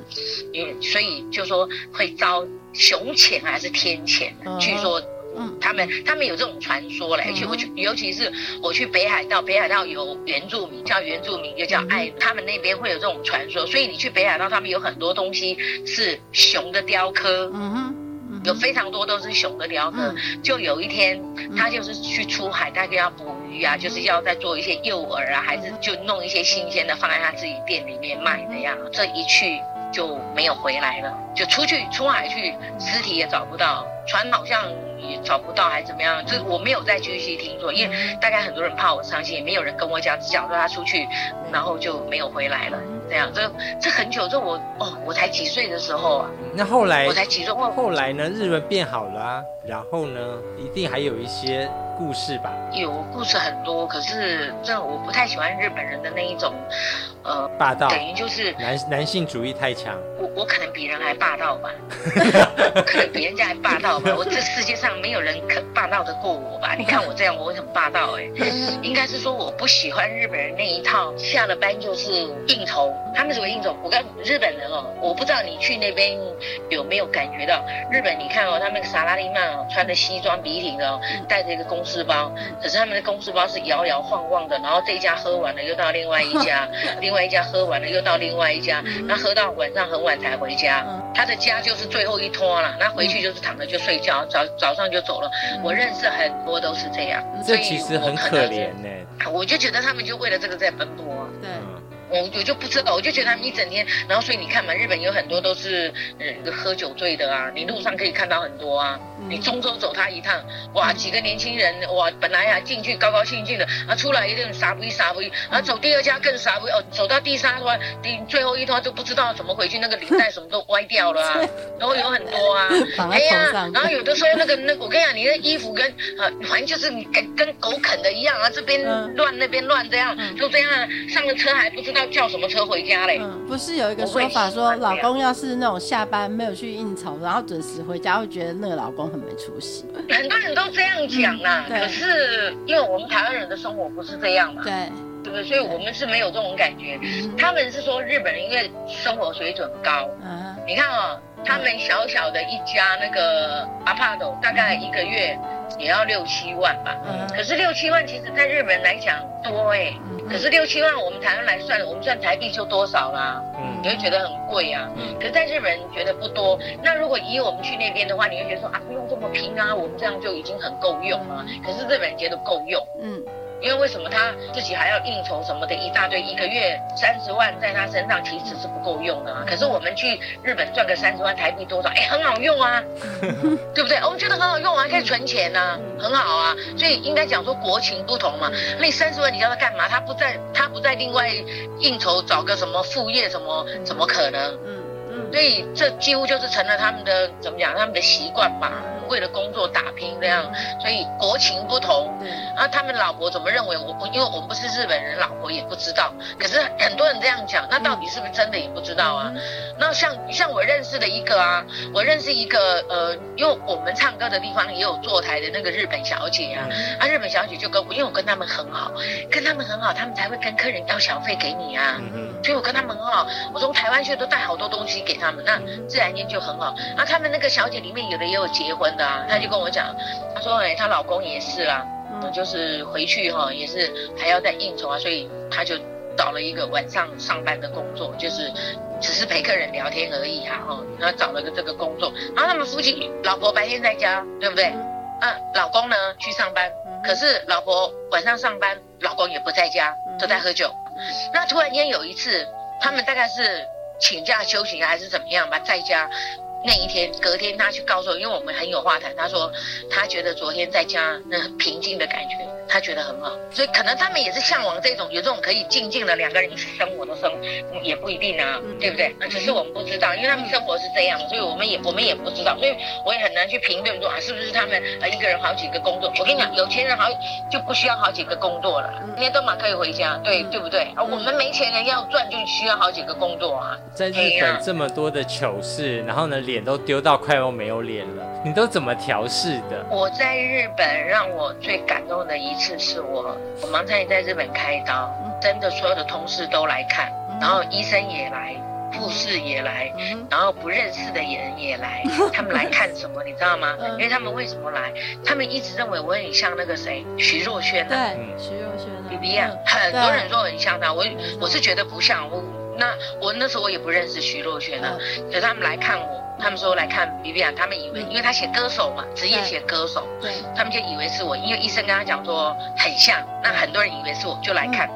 因为所以就说会遭熊潜还是天谴，据说。嗯，他们他们有这种传说嘞，去我去，尤其是我去北海道，北海道有原住民叫原住民，又叫爱，他们那边会有这种传说，所以你去北海道，他们有很多东西是熊的雕刻，嗯哼，有非常多都是熊的雕刻。就有一天，他就是去出海，大概要捕鱼啊，就是要再做一些诱饵啊，还是就弄一些新鲜的放在他自己店里面卖的样。这一去就没有回来了，就出去出海去，尸体也找不到，船好像。也找不到还是怎么样？就是我没有再继续听说，因为大概很多人怕我伤心，也没有人跟我讲，只讲说他出去，然后就没有回来了。这样，这这很久，这我哦，我才几岁的时候啊。那后来我才几岁，后来呢？日文变好了啊，然后呢，一定还有一些故事吧？有故事很多，可是这我不太喜欢日本人的那一种，呃，霸道，等于就是男男性主义太强。我我可能比人还霸道吧，(laughs) 可能比人家还霸道吧。我这世界上没有人可霸道的过我吧？你看我这样，我很霸道哎、欸。应该是说我不喜欢日本人那一套，下了班就是应酬。他们怎么应酬？我跟日本人哦，我不知道你去那边有没有感觉到日本？你看哦，他们那个萨拉利曼哦，穿的西装笔挺的哦，带着一个公事包，可是他们的公司包是摇摇晃晃的，然后这一家喝完了又到另外一家，(laughs) 另外一家喝完了又到另外一家，那喝到晚上很晚才回家。他的家就是最后一拖了，那回去就是躺着就睡觉，早早上就走了。我认识很多都是这样，这其实很可怜呢。我就觉得他们就为了这个在奔波。对。我我就不知道，我就觉得他们一整天，然后所以你看嘛，日本有很多都是呃喝酒醉的啊，你路上可以看到很多啊。你中州走他一趟，哇，几个年轻人哇，本来呀、啊、进去高高兴兴的，啊出来一顿傻逼傻逼，然后走第二家更傻逼哦，走到第三拖，第最后一拖都不知道怎么回去，那个领带什么都歪掉了啊，然后有很多啊，哎呀，然后有的时候那个那、我跟你讲，你的衣服跟呃反正就是跟跟狗啃的一样啊，这边乱那边乱这样，就这样上了车还不知道。叫什么车回家嘞？嗯，不是有一个说法说，老公要是那种下班没有去应酬，然后准时回家，会觉得那个老公很没出息。很多人都这样讲啦，嗯、可是因为我们台湾人的生活不是这样嘛，对，对不对？所以我们是没有这种感觉。他们是说日本人因为生活水准高，嗯，你看啊、哦，他们小小的一家那个阿帕斗，大概一个月。也要六七万吧，嗯，可是六七万其实在日本来讲多哎，嗯，可是六七万我们台湾来算，我们算台币就多少啦？嗯，你会觉得很贵啊，嗯，可是在日本人觉得不多。那如果以我们去那边的话，你会觉得说啊，不用这么拼啊，我们这样就已经很够用了。可是日本人觉得够用，嗯。因为为什么他自己还要应酬什么的一大堆，一个月三十万在他身上其实是不够用的啊。可是我们去日本赚个三十万台币多少？哎，很好用啊，(laughs) 对不对？我们觉得很好用啊，可以存钱呢，啊，很好啊。所以应该讲说国情不同嘛。那你三十万你叫他干嘛？他不在，他不在另外应酬找个什么副业什么？怎么可能？嗯嗯。所以这几乎就是成了他们的怎么讲？他们的习惯吧。为了工作打拼这样，所以国情不同。嗯啊，他们老婆怎么认为我？我因为我们不是日本人，老婆也不知道。可是很多人这样讲，那到底是不是真的也不知道啊？那像像我认识的一个啊，我认识一个呃，因为我们唱歌的地方也有坐台的那个日本小姐啊，啊，日本小姐就跟我，因为我跟他们很好，跟他们很好，他们才会跟客人要小费给你啊。嗯所以我跟他们很好，我从台湾去都带好多东西给他们，那自然间就很好。啊，他们那个小姐里面有的也有结婚。的啊，她就跟我讲，她说：“哎，她老公也是啦，嗯，就是回去哈，也是还要再应酬啊，所以她就找了一个晚上上班的工作，就是只是陪客人聊天而已哈，哈，然后找了个这个工作，然后他们夫妻老婆白天在家，对不对？啊，老公呢去上班，可是老婆晚上上班，老公也不在家，都在喝酒。那突然间有一次，他们大概是请假休息还是怎么样吧，在家。”那一天，隔天他去告诉我，因为我们很有话谈。他说他觉得昨天在家那很平静的感觉，他觉得很好。所以可能他们也是向往这种有这种可以静静的两个人一起生活的生活，也不一定啊，对不对？那只是我们不知道，因为他们生活是这样，所以我们也我们也不知道，所以我也很难去评论说啊，是不是他们呃一个人好几个工作？我跟你讲，有钱人好就不需要好几个工作了，每天都嘛可以回家，对对不对？啊，我们没钱人要赚就需要好几个工作啊。在日本这么多的糗事，然后呢，脸都丢到快要没有脸了，你都怎么调试的？我在日本让我最感动的一次是我，我盲肠炎在日本开刀，真的所有的同事都来看，然后医生也来，护士也来，然后不认识的人也来，(laughs) 他们来看什么？你知道吗？因为他们为什么来？他们一直认为我很像那个谁，徐若瑄啊，对，徐若瑄，B B 啊，很多人说很像他，我我是觉得不像我，那我那时候我也不认识徐若瑄啊，可是他们来看我。他们说来看 Vivian，他们以为，因为他写歌手嘛，职业写歌手，对，他们就以为是我，因为医生跟他讲说很像，那很多人以为是我，就来看，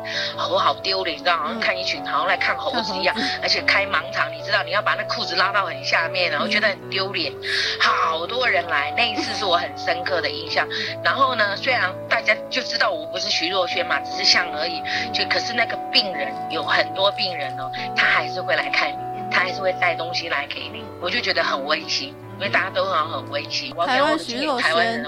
我好丢脸，你知道，好像看一群，好像来看猴子一样，而且开盲肠，你知道，你要把那裤子拉到很下面，然后觉得很丢脸，好多人来，那一次是我很深刻的印象。然后呢，虽然大家就知道我不是徐若瑄嘛，只是像而已，就可是那个病人有很多病人哦，他还是会来看你。他还是会带东西来给你，我就觉得很温馨。因为大家都很很温馨。台湾徐若瑄，台湾人，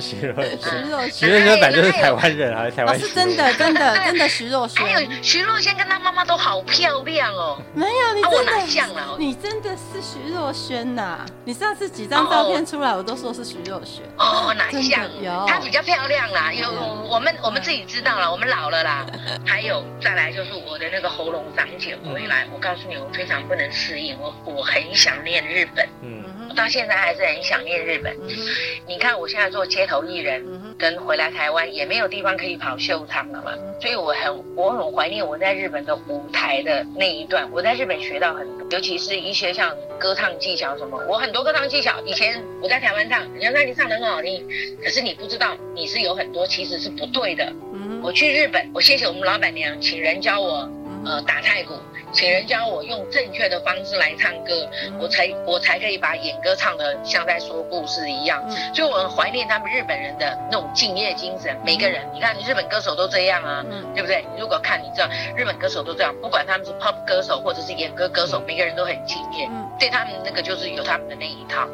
徐若瑄，徐若瑄，徐若瑄本来就是台湾人，还是台湾？是真的，真的，真的徐若瑄。还有徐若瑄跟她妈妈都好漂亮哦。没有，你真的像了，你真的是徐若瑄呐！你上次几张照片出来，我都说是徐若瑄。哦，哪像？她比较漂亮啦。有我们我们自己知道了，我们老了啦。还有再来就是我的那个喉咙长茧回来，我告诉你，我非常不能适应，我我很想念日本。嗯。到现在还是很想念日本。嗯、你看，我现在做街头艺人，嗯、跟回来台湾也没有地方可以跑秀场了嘛，嗯、所以我很我很怀念我在日本的舞台的那一段。我在日本学到很多，尤其是一些像歌唱技巧什么，我很多歌唱技巧以前我在台湾唱，人家说你唱得很好听，可是你不知道你是有很多其实是不对的。嗯、我去日本，我谢谢我们老板娘，请人教我呃打太鼓。请人教我用正确的方式来唱歌，我才我才可以把演歌唱得像在说故事一样。所以我很怀念他们日本人的那种敬业精神。每个人，你看日本歌手都这样啊，对不对？如果看你知道，日本歌手都这样，不管他们是 pop 歌手或者是演歌歌手，每个人都很敬业。对他们那个就是有他们的那一套。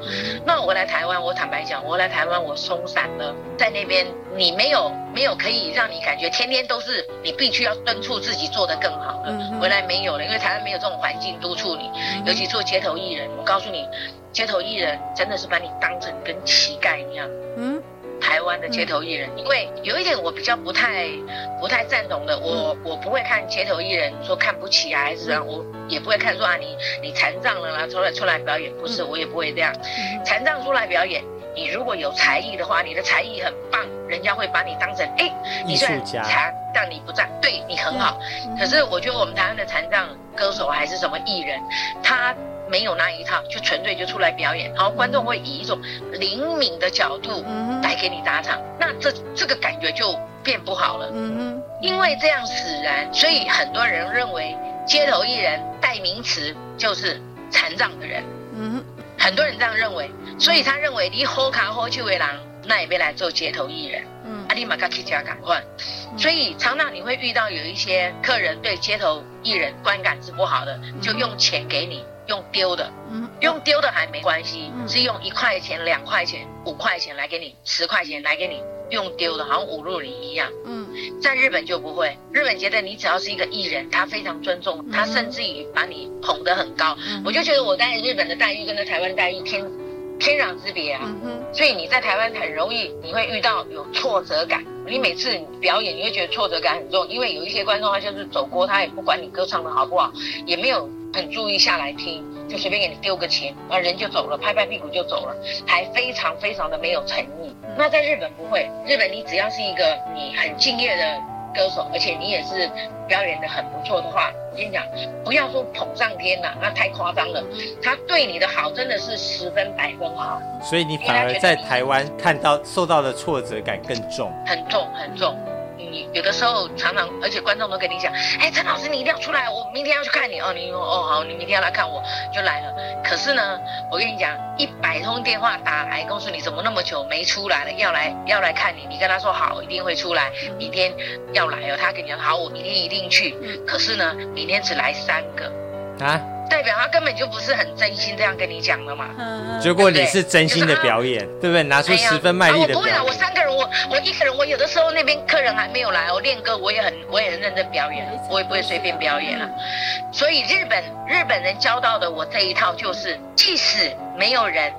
那我来台湾，我坦白讲，我来台湾我松散了，在那边你没有没有可以让你感觉天天都是你必须要敦促自己做得更好了，回来没有了。因为台湾没有这种环境督促你，尤其做街头艺人，我告诉你，街头艺人真的是把你当成跟乞丐一样。嗯，台湾的街头艺人，因为有一点我比较不太不太赞同的，我我不会看街头艺人说看不起啊，还是怎样，我也不会看说啊你你残障了啦，出来出来表演，不是，我也不会这样，残障出来表演。你如果有才艺的话，你的才艺很棒，人家会把你当成哎，你虽然残，但你不在，对你很好。可是我觉得我们台湾的残障歌手还是什么艺人，他没有那一套，就纯粹就出来表演，然后观众会以一种灵敏的角度来给你打场，那这这个感觉就变不好了。嗯哼，因为这样使然，所以很多人认为街头艺人代名词就是残障的人。嗯哼，很多人这样认为。所以他认为你喝卡好手的狼，那也别来做街头艺人。嗯，阿里马卡去加赶快。所以常常你会遇到有一些客人对街头艺人观感是不好的，就用钱给你，用丢的，用丢的还没关系，是用一块钱、两块钱、五块钱来给你，十块钱来给你，用丢的，好像侮辱你一样。嗯，在日本就不会，日本觉得你只要是一个艺人，他非常尊重，他甚至于把你捧得很高。我就觉得我在日本的待遇跟在台湾待遇天。天壤之别啊，嗯、所以你在台湾很容易你会遇到有挫折感。你每次表演，你会觉得挫折感很重，因为有一些观众他就是走过，他也不管你歌唱的好不好，也没有很注意下来听，就随便给你丢个钱，然后人就走了，拍拍屁股就走了，还非常非常的没有诚意。那在日本不会，日本你只要是一个你很敬业的。歌手，而且你也是表演的很不错的话，我跟你讲，不要说捧上天了，那太夸张了。他对你的好真的是十分百分好，所以你反而在台湾看到受到的挫折感更重，很重很重。你有的时候常常，而且观众都跟你讲，哎，陈老师你一定要出来，我明天要去看你哦。你说哦好，你明天要来看我就来了。可是呢，我跟你讲，一百通电话打来，告诉你怎么那么久没出来了，要来要来看你，你跟他说好，一定会出来，明天要来哦。他跟你讲好，我明天一定去。可是呢，明天只来三个啊。代表他根本就不是很真心这样跟你讲的嘛。结果你是真心的表演，对不对？拿出十分卖力的表演。我不会啊，我三个人，我我一个人，我有的时候那边客人还没有来，我练歌我也很我也很认真表演，我也不会随便表演了。所以日本日本人教到的我这一套就是，即使没有人，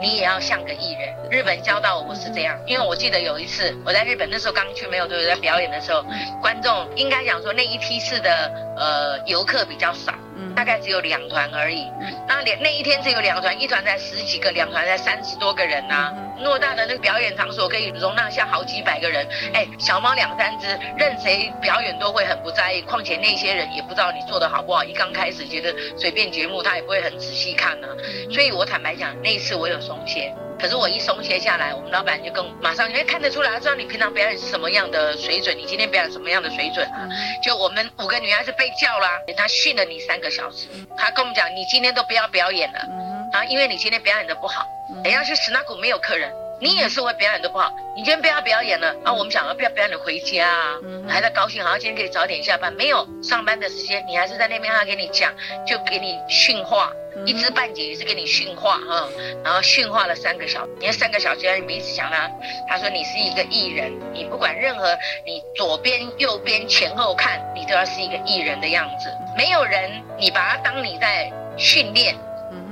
你也要像个艺人。日本教到我是这样，因为我记得有一次我在日本那时候刚去没有对不对？在表演的时候，观众应该讲说那一批次的呃游客比较少。大概只有两团而已，那两那一天只有两团，一团才十几个，两团才三十多个人呐、啊。偌大的那个表演场所可以容纳下好几百个人，哎，小猫两三只，任谁表演都会很不在意。况且那些人也不知道你做的好不好，一刚开始觉得随便节目，他也不会很仔细看呢、啊。所以我坦白讲，那一次我有松懈。可是我一松懈下来，我们老板就跟马上，因为看得出来，他知道你平常表演是什么样的水准，你今天表演什么样的水准。啊？就我们五个女孩子被叫啦，他训了你三个小时，他跟我们讲，你今天都不要表演了，啊，因为你今天表演的不好，等下去史纳谷没有客人，你也是会表演的不好。你今天不要表演了，啊，我们想要不要表演，你回家啊，还在高兴，好像今天可以早点下班。没有上班的时间，你还是在那边，他给你讲，就给你训话，一知半解也是给你训话啊。然后训话了三个小时，你看三个小时，你们一直讲他，他说你是一个艺人，你不管任何，你左边、右边、前后看，你都要是一个艺人的样子。没有人，你把他当你在训练。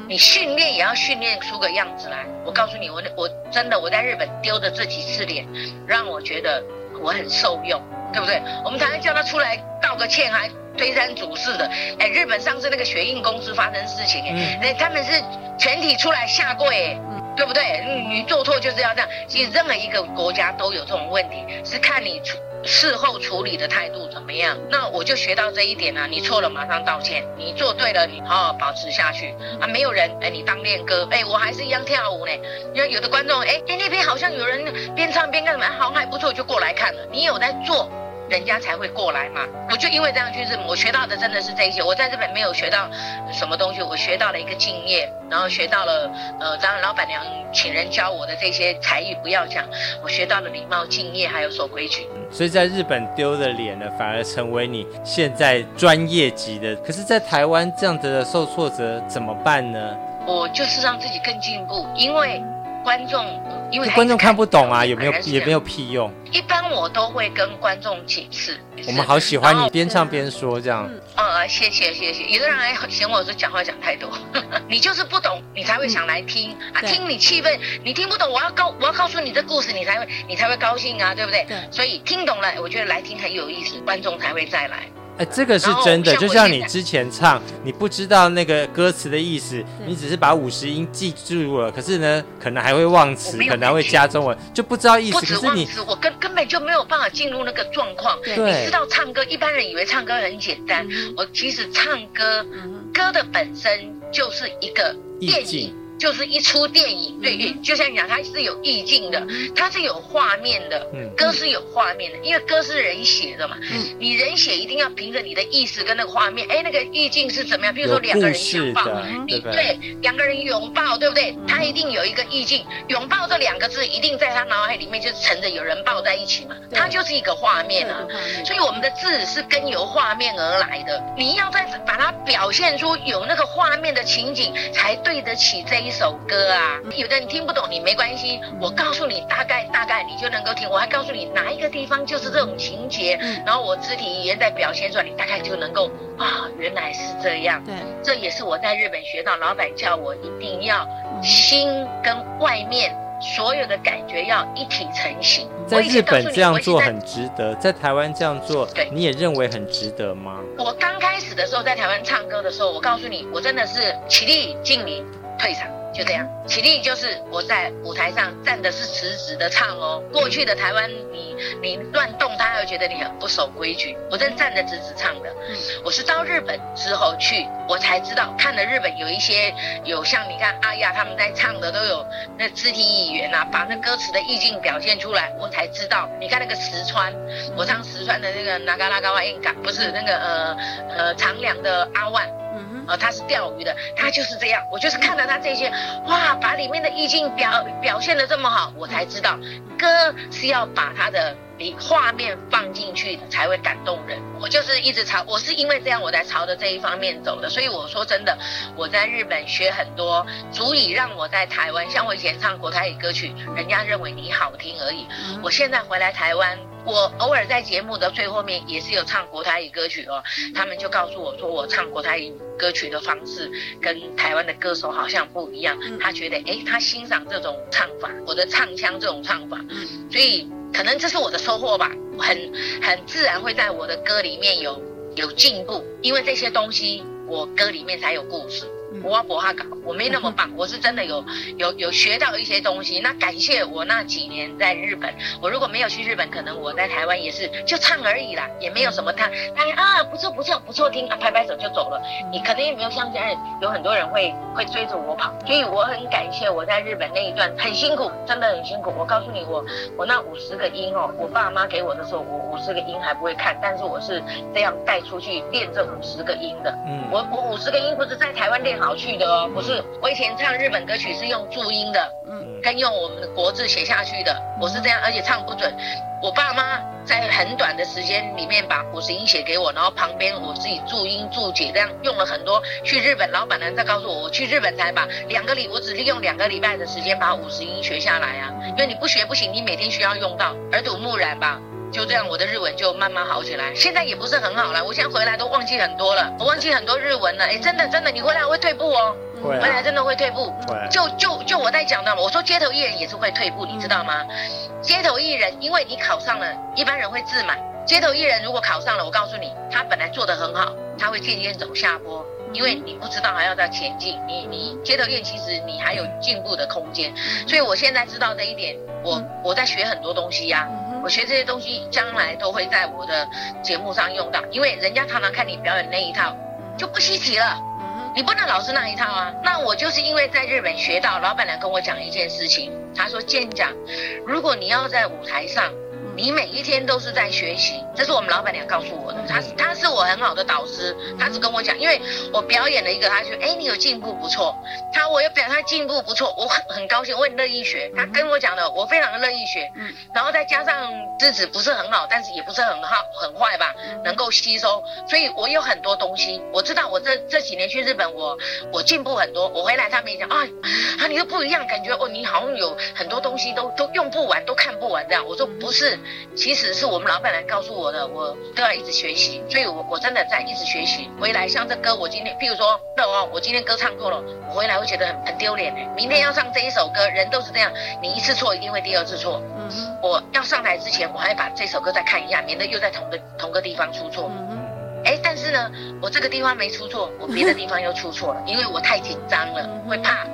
你训练也要训练出个样子来。我告诉你，我我真的我在日本丢的这几次脸，让我觉得我很受用，对不对？我们常常叫他出来道个歉，还推三阻四的。哎，日本上次那个雪印公司发生事情，哎、嗯，他们是全体出来下跪，哎，对不对？你做错就是要这样。其实任何一个国家都有这种问题，是看你出。事后处理的态度怎么样？那我就学到这一点啊，你错了马上道歉，你做对了你好好保持下去啊。没有人哎，你当练歌哎，我还是一样跳舞呢。你看有的观众哎哎那边好像有人边唱边干什么，好像还不错，就过来看了。你有在做。人家才会过来嘛，我就因为这样去日本，我学到的真的是这些。我在日本没有学到什么东西，我学到了一个敬业，然后学到了呃，当然老板娘请人教我的这些才艺不要讲，我学到了礼貌、敬业，还有守规矩。所以在日本丢的脸呢，反而成为你现在专业级的。可是，在台湾这样子的受挫折怎么办呢？我就是让自己更进步，因为。观众，因为观众看不懂啊，有没有也没有屁用。一般我都会跟观众解释。我们好喜欢你边唱边说这样。嗯，谢谢谢谢。有的人还嫌我说讲话讲太多，(laughs) 你就是不懂，你才会想来听啊，听你气氛，你听不懂，我要告我要告诉你这故事，你才会你才会高兴啊，对不对？对。所以听懂了，我觉得来听很有意思，观众才会再来。哎，这个是真的，就像你之前唱，你不知道那个歌词的意思，你只是把五十音记住了，可是呢，可能还会忘词，可能还会加中文，就不知道意思。不止忘词，我根根本就没有办法进入那个状况。对，你知道唱歌，一般人以为唱歌很简单，我其实唱歌，歌的本身就是一个电影。就是一出电影，对，嗯、就像你讲，它是有意境的，它是有画面的，嗯、歌是有画面的，因为歌是人写的嘛，嗯、你人写一定要凭着你的意思跟那个画面，哎，那个意境是怎么样？比如说两个人拥抱，你对两个人拥抱，对不对？他一定有一个意境，拥抱这两个字一定在他脑海里面就是乘着有人抱在一起嘛，它就是一个画面啊。所以我们的字是跟由画面而来的，你要再把它表现出有那个画面的情景，才对得起这一首歌啊，有的你听不懂，你没关系，我告诉你大概大概，你就能够听。我还告诉你哪一个地方就是这种情节，然后我肢体语言在表现出来，你大概就能够啊，原来是这样。对，这也是我在日本学到，老板叫我一定要心跟外面所有的感觉要一体成型。在日本这样做很值得，在台湾这样做，对，你也认为很值得吗？我刚开始的时候在台湾唱歌的时候，我告诉你，我真的是起立敬礼退场。就这样，起立就是我在舞台上站的是直直的唱哦。过去的台湾，你你乱动，他会觉得你很不守规矩。我正站的直直唱的。我是到日本之后去，我才知道，看了日本有一些有像你看阿亚他们在唱的都有那肢体语言啊，把那歌词的意境表现出来，我才知道。你看那个石川，我唱石川的那个那嘎那嘎哇应嘎，不是那个呃呃长良的阿万。呃，他是钓鱼的，他就是这样。我就是看到他这些，哇，把里面的意境表表现的这么好，我才知道，歌是要把他的画面放进去，才会感动人。我就是一直朝，我是因为这样，我才朝着这一方面走的。所以我说真的，我在日本学很多，足以让我在台湾，像我以前唱国台语歌曲，人家认为你好听而已。我现在回来台湾。我偶尔在节目的最后面也是有唱国台语歌曲哦，他们就告诉我说，我唱国台语歌曲的方式跟台湾的歌手好像不一样，他觉得哎，他欣赏这种唱法，我的唱腔这种唱法，所以可能这是我的收获吧，很很自然会在我的歌里面有有进步，因为这些东西我歌里面才有故事。我不哈搞，我没那么棒，(laughs) 我是真的有有有学到一些东西。那感谢我那几年在日本，我如果没有去日本，可能我在台湾也是就唱而已啦，也没有什么他哎啊不错不错不错听啊，拍拍手就走了。你可能也没有像现在有很多人会会追着我跑，所以我很感谢我在日本那一段很辛苦，真的很辛苦。我告诉你，我我那五十个音哦，我爸妈给我的时候，我五十个音还不会看，但是我是这样带出去练这五十个音的。嗯，我我五十个音不是在台湾练好。跑去的哦，不是。我以前唱日本歌曲是用注音的，嗯，跟用我们的国字写下去的，我是这样，而且唱不准。我爸妈在很短的时间里面把五十音写给我，然后旁边我自己注音注解，这样用了很多。去日本，老板娘再告诉我，我去日本才把两个礼，我只利用两个礼拜的时间把五十音学下来啊。因为你不学不行，你每天需要用到，耳濡目染吧。就这样，我的日文就慢慢好起来。现在也不是很好了，我现在回来都忘记很多了，我忘记很多日文了。哎，真的真的，你回来会退步哦。回来真的会退步。就就就我在讲的嘛，我说街头艺人也是会退步，你知道吗？街头艺人，因为你考上了，一般人会自满。街头艺人如果考上了，我告诉你，他本来做得很好，他会渐渐走下坡，因为你不知道还要再前进。你你街头艺人其实你还有进步的空间，所以我现在知道这一点，我我在学很多东西呀、啊，我学这些东西将来都会在我的节目上用到，因为人家常常看你表演那一套，就不稀奇了。你不能老是那一套啊！那我就是因为在日本学到，老板娘跟我讲一件事情，她说：“舰长，如果你要在舞台上。”你每一天都是在学习，这是我们老板娘告诉我的。她她是我很好的导师，她只跟我讲，因为我表演了一个，她说，哎，你有进步不错。她我又表她进步不错，我很很高兴，我很乐意学。她跟我讲的，我非常的乐意学。嗯，然后再加上资质不是很好，但是也不是很好很坏吧，能够吸收，所以我有很多东西。我知道我这这几年去日本，我我进步很多。我回来他们也讲，啊啊，你又不一样，感觉哦，你好像有很多东西都都用不完，都看不完这样。我说不是。其实是我们老板来告诉我的，我都要一直学习，所以我我真的在一直学习。回来像这歌，我今天，譬如说，那哦，我今天歌唱错了，我回来会觉得很很丢脸哎。明天要唱这一首歌，人都是这样，你一次错一定会第二次错。嗯，我要上台之前，我还要把这首歌再看一下，免得又在同个同个地方出错。嗯哼，哎，但是呢，我这个地方没出错，我别的地方又出错了，因为我太紧张了，会怕。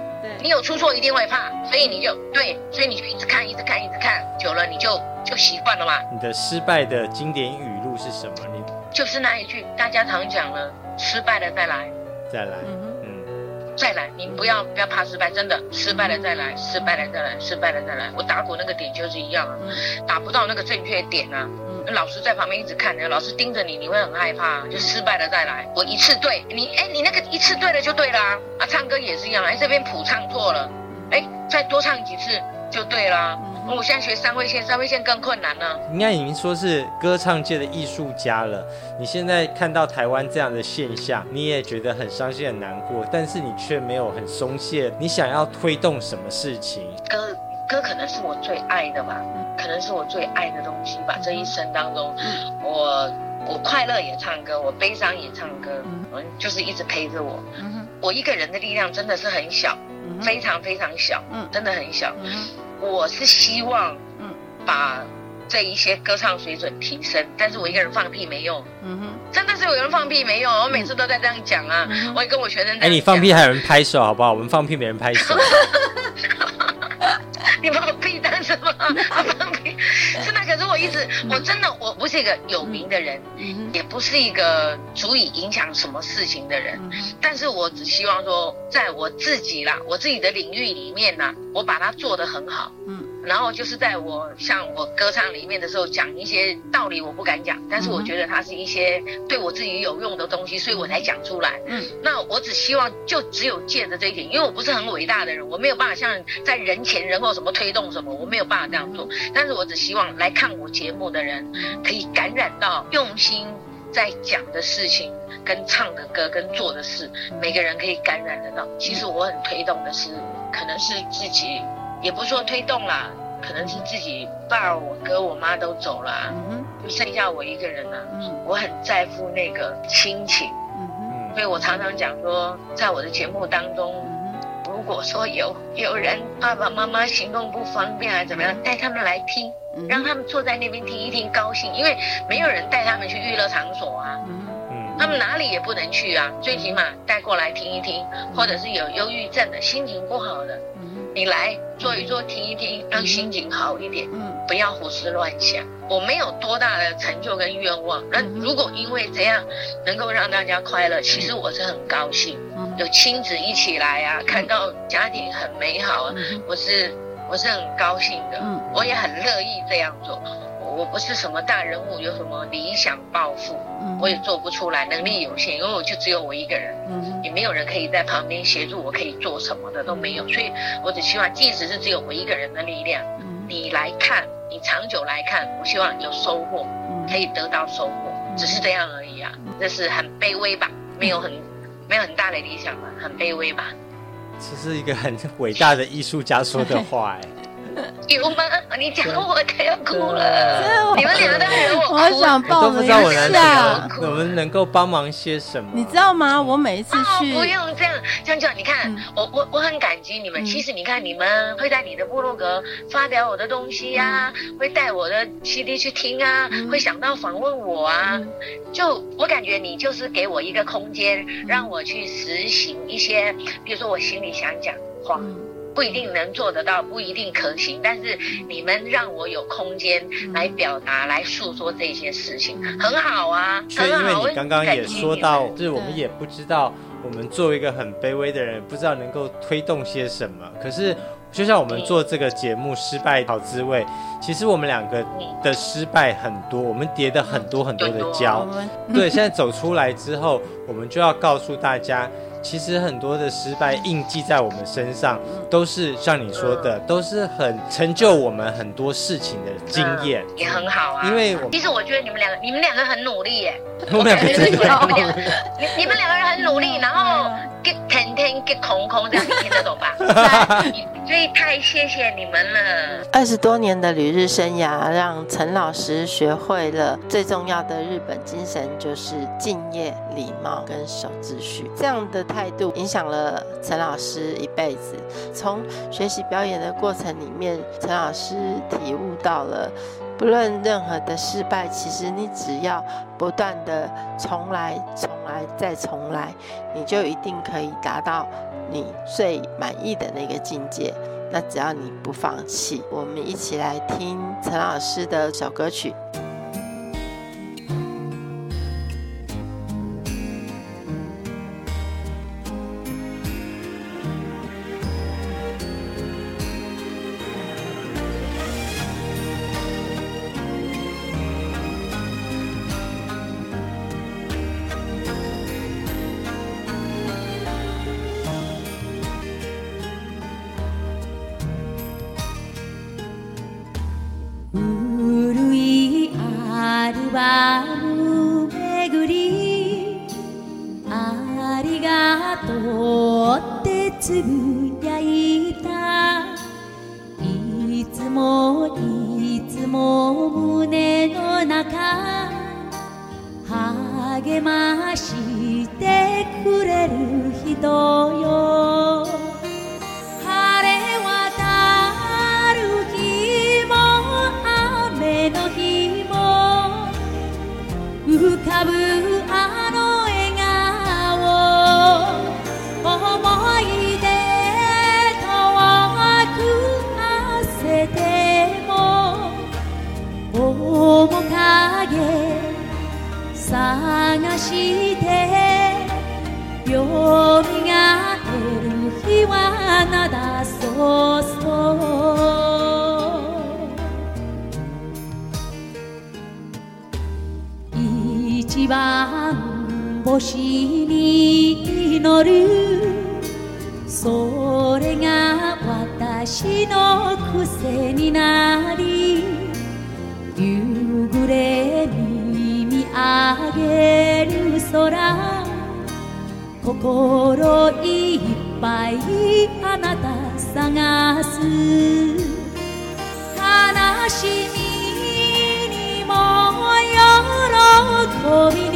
你有出错一定会怕，所以你就对，所以你就一直看，一直看，一直看，久了你就就习惯了嘛。你的失败的经典语录是什么？你就是那一句，大家常讲的，失败了再来，再来，再来，你不要不要怕失败，真的，失败了再来，失败了再来，失败了再来。我打鼓那个点就是一样啊，打不到那个正确点啊。老师在旁边一直看，老师盯着你，你会很害怕，就失败了再来。我一次对你，哎，你那个一次对了就对了啊。啊，唱歌也是一样，哎，这边谱唱错了，哎，再多唱几次就对了。我现在学三味线，三味线更困难呢。应该已经说是歌唱界的艺术家了。你现在看到台湾这样的现象，你也觉得很伤心、很难过，但是你却没有很松懈。你想要推动什么事情？歌歌可能是我最爱的吧。可能是我最爱的东西吧。这一生当中，我我快乐也唱歌，我悲伤也唱歌，嗯，就是一直陪着我。我一个人的力量真的是很小，非常非常小，真的很小。我是希望，嗯把这一些歌唱水准提升，但是我一个人放屁没用。嗯哼真的是有人放屁没用，我每次都在这样讲啊。我也跟我学生讲，哎，你放屁还有人拍手，好不好？我们放屁没人拍手。(laughs) (laughs) 你把我逼当什么？放屁，真的。可是我一直，我真的，我不是一个有名的人，也不是一个足以影响什么事情的人。但是我只希望说，在我自己啦，我自己的领域里面呢，我把它做得很好。嗯。然后就是在我像我歌唱里面的时候，讲一些道理，我不敢讲，但是我觉得它是一些对我自己有用的东西，所以我才讲出来。嗯，那我只希望就只有借着这一点，因为我不是很伟大的人，我没有办法像在人前人后什么推动什么，我没有办法这样做。但是我只希望来看我节目的人可以感染到用心在讲的事情，跟唱的歌，跟做的事，每个人可以感染得到。其实我很推动的是，可能是自己。也不是说推动啦，可能是自己爸、我哥、我妈都走了，啊，就剩下我一个人了，啊。我很在乎那个亲情，所以我常常讲说，在我的节目当中，如果说有有人爸爸妈妈行动不方便啊，怎么样，带他们来听，让他们坐在那边听一听，高兴，因为没有人带他们去娱乐场所啊，他们哪里也不能去啊，最起码带过来听一听，或者是有忧郁症的，心情不好的。你来坐一坐，听一听，让心情好一点。嗯，不要胡思乱想。我没有多大的成就跟愿望，那如果因为这样能够让大家快乐，其实我是很高兴。有亲子一起来啊，看到家庭很美好啊，我是我是很高兴的。嗯，我也很乐意这样做。我不是什么大人物，有什么理想抱负，嗯。我也做不出来，能力有限，因为我就只有我一个人，嗯也没有人可以在旁边协助我，可以做什么的都没有，所以我只希望，即使是只有我一个人的力量，嗯你来看，你长久来看，我希望有收获，嗯可以得到收获，只是这样而已啊，这是很卑微吧，没有很没有很大的理想吧，很卑微吧。这是一个很伟大的艺术家说的话，(laughs) 哎。(laughs) 有吗？你讲我他要哭了，你们两个都惹我哭。我好想抱你我都不知道我一能下。我们能够帮忙些什么？你知道吗？我每一次哦，去，不用这样，江江，你看，嗯我我我很感激你们。嗯其实你看，你们会在你的部落格发表我的东西呀、会带我的 CD 去听啊，嗯会想到访问我啊。嗯就我感觉你就是给我一个空间，让我去实行一些，比如说我心里想讲话。嗯不一定能做得到，不一定可行，但是你们让我有空间来表达、来诉说这些事情，嗯很好啊，所以因为。你刚刚也说到，就是我们也不知道，我们作为一个很卑微的人，不知道能够推动些什么。可是，就像我们做这个节目《失败好滋味》，其实我们两个的失败很多，我们叠的很多很多的我跤。对，现在走出来之后，我们就要告诉大家。其实很多的失败印记在我们身上，都是像你说的，都是很成就我们很多事情的经验，也很好啊。因为我其实我觉得你们两个，你们两个很努力耶。(laughs) 我们两个真的你们两个，你你们两个人很努力，然后嗯给天天给空空，这样你听得懂吧？(laughs) 所以太谢谢你们了。二十多年的旅日生涯，让陈老师学会了最重要的日本精神，就是敬业、礼貌跟守秩序。这样的态度影响了陈老师一辈子。从学习表演的过程里面，陈老师体悟到了，不论任何的失败，其实你只要不断的重来、重来再重来，你就一定可以达到你最满意的那个境界。那只要你不放弃，我们一起来听陈老师的小歌曲。星に祈る。それが私の癖になり夕暮れに见上げる空。心いっぱいあなた探す。悲しみにも喜び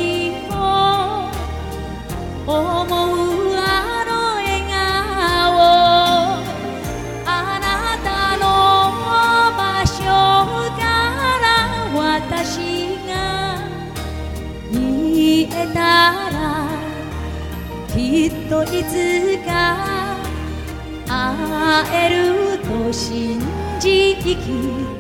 いつか会えると信じ生きて